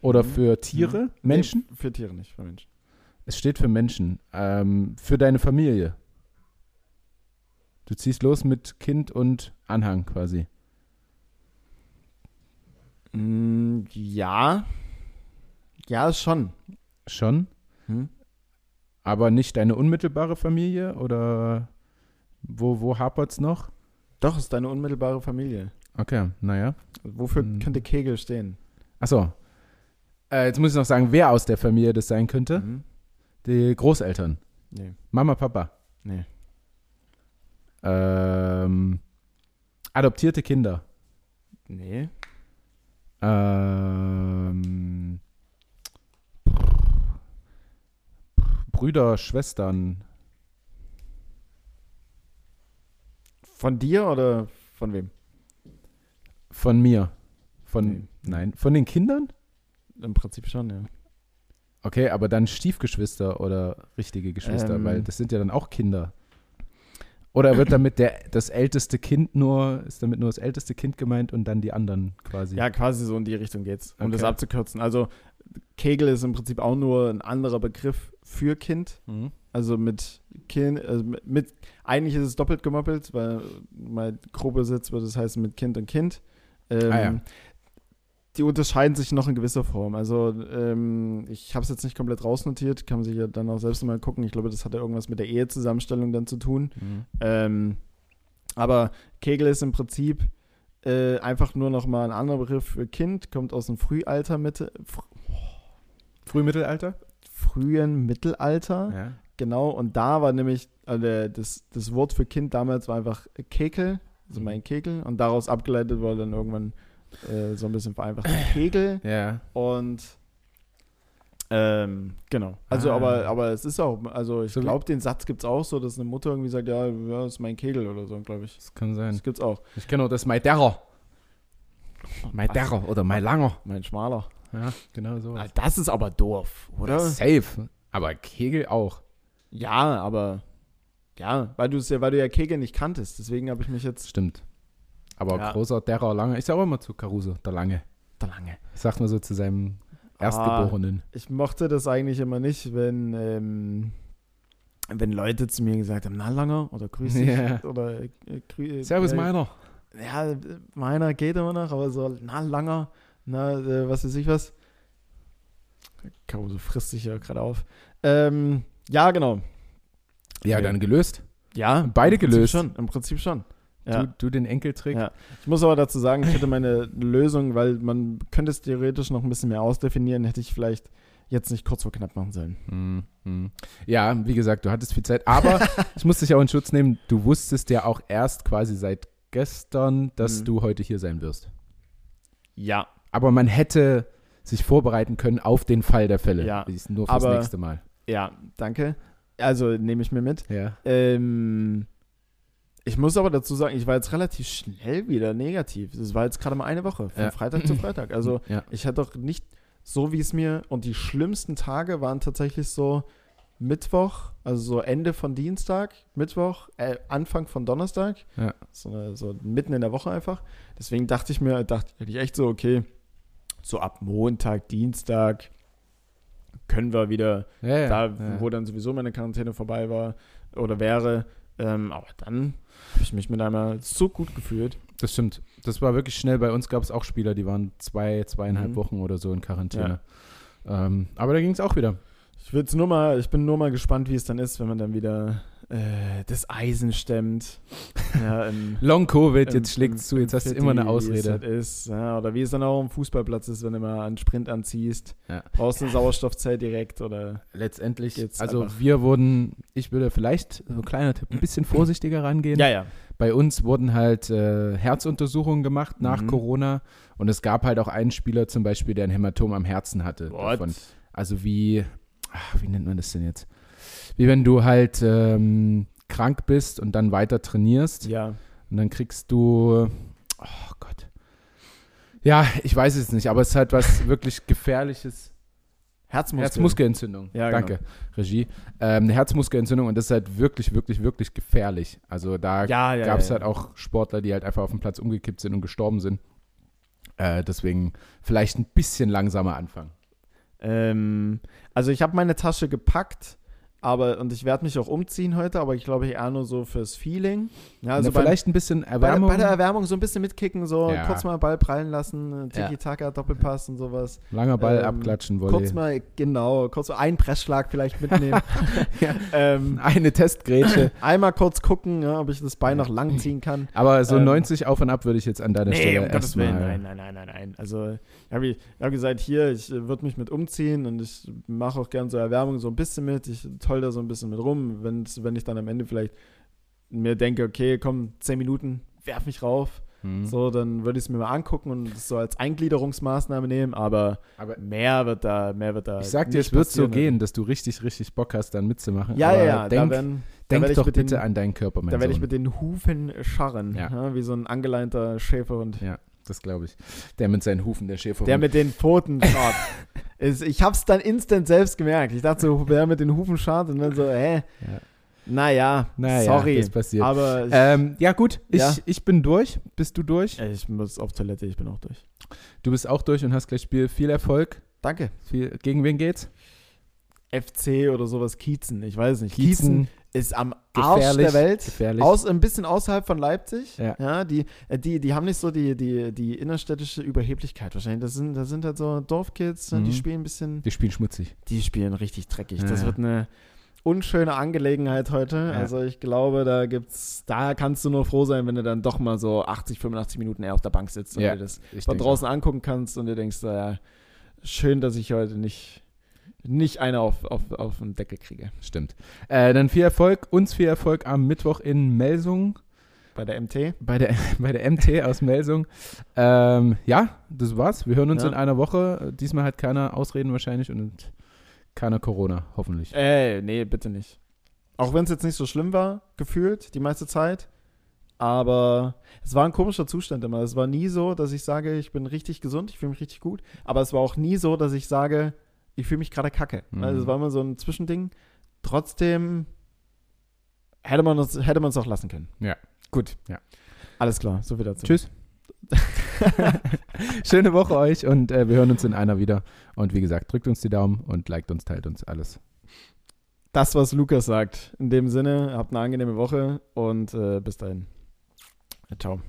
Oder Mhm. für Tiere? Mhm. Menschen? Nee, für Tiere nicht, für Menschen. Es steht für Menschen. Ähm, für deine Familie. Du ziehst los mit Kind und Anhang quasi. Mm, ja. Ja, schon. Schon? Hm? Aber nicht deine unmittelbare Familie? Oder wo, wo hapert es noch? Doch, ist deine unmittelbare Familie. Okay, naja. Wofür Hm. könnte Kegel stehen? Achso. Äh, jetzt muss ich noch sagen, wer aus der Familie das sein könnte. Mhm. Die Großeltern. Nee. Mama, Papa. Nee. Ähm, adoptierte Kinder. Nee. Ähm, Brüder, Schwestern. Von dir oder von wem? Von mir. Von, Nee. nein, von den Kindern? Im Prinzip schon, ja. Okay, aber dann Stiefgeschwister oder richtige Geschwister, Ähm. weil das sind ja dann auch Kinder. Oder wird damit der, das älteste Kind nur, ist damit nur das älteste Kind gemeint und dann die anderen quasi? Ja, quasi so in die Richtung geht's, um das Okay. abzukürzen. Also Kegel ist im Prinzip auch nur ein anderer Begriff für Kind. Mhm. Also mit Kind, also mit, mit eigentlich ist es doppelt gemoppelt, weil mal grob übersetzt wird, das heißt mit Kind und Kind. Ähm, Ah, ja. Die unterscheiden sich noch in gewisser Form. Also ähm, ich habe es jetzt nicht komplett rausnotiert, kann man sich ja dann auch selbst mal gucken. Ich glaube, das hat ja irgendwas mit der Ehezusammenstellung dann zu tun. Mhm. Ähm, aber Kegel ist im Prinzip äh, einfach nur noch mal ein anderer Begriff für Kind, kommt aus dem Frühalter, Mitte, fr Frühmittelalter? frühen Mittelalter, Ja. genau. Und da war nämlich, der- das, das Wort für Kind damals war einfach Kekel, also mein Kekel. Und daraus abgeleitet war dann irgendwann äh, so ein bisschen vereinfacht *laughs* Kegel. Ja. Und ähm, genau. Also, Ah. aber, aber es ist auch, also ich So glaube, den Satz gibt es auch so, dass eine Mutter irgendwie sagt, ja, ja, das ist mein Kegel oder so, glaube ich. Das kann sein. Das gibt's auch. Ich kenne auch das Maiderrer. Maiderrer oder Mailanger. Mein Schmaler. Ja, genau so. Ah, Das ist aber doof, oder? Safe. Aber Kegel auch. Ja, aber ja, weil du es ja, weil du ja Kegel nicht kanntest. Deswegen habe ich mich jetzt Stimmt. Aber Ja. großer Derer Lange. Ich sage auch immer zu Caruso, der Lange. da lange. Sagt man so zu seinem Ah. Erstgeborenen. Ich mochte das eigentlich immer nicht, wenn ähm, wenn Leute zu mir gesagt haben, na langer oder grüß dich Ja. oder äh, grü äh, Servus äh, meiner. Ja, meiner geht immer noch, aber so na langer, na äh, was weiß ich was. Caruso frisst sich ja gerade auf. Ähm, ja, genau. Ja, Okay. dann gelöst. Ja, Beide gelöst. Schon, Im Prinzip schon. Ja. Du, du den Enkeltrick. Ja. Ich muss aber dazu sagen, ich hätte meine *laughs* Lösung, weil man könnte es theoretisch noch ein bisschen mehr ausdefinieren, hätte ich vielleicht jetzt nicht kurz vor knapp machen sollen. Mhm, mhm. Ja, wie gesagt, du hattest viel Zeit. Aber *laughs* ich muss dich auch in Schutz nehmen. Du wusstest ja auch erst quasi seit gestern, dass Mhm. du heute hier sein wirst. Ja. Aber man hätte sich vorbereiten können auf den Fall der Fälle. Ja, nur fürs aber- nächste Mal. Ja, danke. Also nehme ich mir mit. Ja. Ähm, ich muss aber dazu sagen, ich war jetzt relativ schnell wieder negativ. Das war jetzt gerade mal eine Woche, von Ja. Freitag zu Freitag. *laughs* Also ja. ich hatte doch nicht so, wie es mir, und die schlimmsten Tage waren tatsächlich so Mittwoch, also so Ende von Dienstag, Mittwoch, äh, Anfang von Donnerstag. Ja. So, so mitten in der Woche einfach. Deswegen dachte ich mir, dachte ich echt so, okay, so ab Montag, Dienstag können wir wieder Ja, ja, da, wo dann sowieso meine Quarantäne vorbei war oder wäre. Ähm, aber dann habe ich mich mit einmal so gut gefühlt. Das stimmt. Das war wirklich schnell. Bei uns gab es auch Spieler, die waren zwei, zweieinhalb Mhm. Wochen oder so in Quarantäne. Ähm, aber da ging es auch wieder. Ich nur mal, ich bin nur mal gespannt, wie es dann ist, wenn man dann wieder äh, das Eisen stemmt. Ja, *laughs* Long Covid, im- jetzt schlägt im- zu, jetzt hast du immer eine Wie es Ausrede. halt ist, ja, oder wie es dann auch am Fußballplatz ist, wenn du mal einen Sprint anziehst. Ja. Brauchst du ein Sauerstoffzelt direkt oder Letztendlich, also wir wurden, ich würde vielleicht, so ein kleiner Tipp, ein bisschen vorsichtiger rangehen. Ja, ja. Bei uns wurden halt äh, Herzuntersuchungen gemacht nach Mhm. Corona und es gab halt auch einen Spieler zum Beispiel, der ein Hämatom am Herzen hatte. Also wie, ach, wie nennt man das denn jetzt? Wie wenn du halt ähm, krank bist und dann weiter trainierst Ja. und dann kriegst du, oh Gott. Ja, ich weiß es nicht, aber es ist halt was *laughs* wirklich Gefährliches. Herzmuskel. Herzmuskelentzündung. Ja, genau. Danke, Regie. Ähm, eine Herzmuskelentzündung und das ist halt wirklich, wirklich, wirklich gefährlich. Also da Ja, ja. gab es halt auch Sportler, die halt einfach auf dem Platz umgekippt sind und gestorben sind. Äh, deswegen vielleicht ein bisschen langsamer anfangen. Ähm, also ich habe meine Tasche gepackt, aber und ich werde mich auch umziehen heute, aber ich glaube eher nur so fürs Feeling. Ja, also Na, beim, vielleicht ein bisschen bei, Erwärmung. bei der Erwärmung so ein bisschen mitkicken, so Ja. kurz mal Ball prallen lassen, Ja. Tiki-Taka, Doppelpass und sowas. langer Ball ähm, abklatschen, Volley. Kurz mal, genau, kurz so einen Pressschlag vielleicht mitnehmen. *laughs* Ja. *laughs* ähm, Eine Testgrätsche. *coughs* einmal kurz gucken, ja, ob ich das Bein noch lang ziehen kann. Aber so Ähm, 90 auf und ab würde ich jetzt an deiner Nee, Stelle um erstmal. nein, nein, nein, nein, nein. Also, ich habe hab gesagt, hier, ich äh, würde mich mit umziehen und ich mache auch gern so Erwärmung so ein bisschen mit. Ich toll da so ein bisschen mit rum, wenn's, wenn ich dann am Ende vielleicht mir denke, okay, komm, 10 Minuten, werf mich rauf. Hm. So, dann würde ich es mir mal angucken und es so als Eingliederungsmaßnahme nehmen, aber Aber mehr wird da, mehr wird da. ich sag dir, es wird so gehen, dass du richtig, richtig Bock hast, dann mitzumachen. Ja, Aber ja, ja. Denk, werden, denk ich doch bitte den, an deinen Körper, mein Da werde ich mit den Hufen scharren, Ja. ja, wie so ein angeleinter Schäferhund. Ja, das glaube ich. Der mit seinen Hufen, der Schäfer. Der mit den Pfoten schaut. *laughs* Ich hab's dann instant selbst gemerkt. Ich dachte so, wer mit den Hufen schaut und dann so, hä? Ja. Naja, naja, sorry. das passiert. Aber ich, Ähm, ja, gut, ich, Ja. ich bin durch. Bist du durch? ich muss auf Toilette, ich bin auch durch. Du bist auch durch und hast gleich Spiel. Viel Erfolg. Danke. Viel, gegen wen geht's? FC oder sowas, Kiezen, ich weiß nicht. Kiezen, Gießen. Ist am Arsch der Welt. gefährlich. Aus, ein bisschen außerhalb von Leipzig. Ja. die, äh, die, die haben nicht so die, die, die innerstädtische Überheblichkeit wahrscheinlich. Das sind, das sind halt so Dorfkids, Mhm. die spielen ein bisschen, Wir spielen schmutzig. die spielen richtig dreckig. Ja, Das ja. wird eine unschöne Angelegenheit heute. Ja. Also ich glaube, da gibt's, da kannst du nur froh sein, wenn du dann doch mal so 80, 85 Minuten eher auf der Bank sitzt und Ja, dir das von draußen angucken kannst und dir denkst, ja, schön, dass ich heute nicht, nicht eine auf, auf, auf den Deckel kriege. Stimmt. Äh, dann viel Erfolg. Uns viel Erfolg am Mittwoch in Melsung. Bei der MT. Bei der, *laughs* bei der MT aus Melsung. Ähm, ja, das war's. Wir hören uns Ja. in einer Woche. Diesmal hat keiner Ausreden wahrscheinlich und keiner Corona, hoffentlich. Ey, nee, bitte nicht. Auch wenn es jetzt nicht so schlimm war, gefühlt, die meiste Zeit. Aber es war ein komischer Zustand immer. Es war nie so, dass ich sage, ich bin richtig gesund, ich fühle mich richtig gut. Aber es war auch nie so, dass ich sage, ich fühle mich gerade kacke. Mhm. Also es war immer so ein Zwischending. Trotzdem hätte man es hätte man's auch lassen können. Ja. Gut. Ja. Alles klar, so viel dazu. Tschüss. *laughs* Schöne Woche euch und äh, wir hören uns in einer wieder. Und wie gesagt, drückt uns die Daumen und liked uns, teilt uns alles. Das, was Lukas sagt. In dem Sinne, habt eine angenehme Woche und äh, bis dahin. Ciao.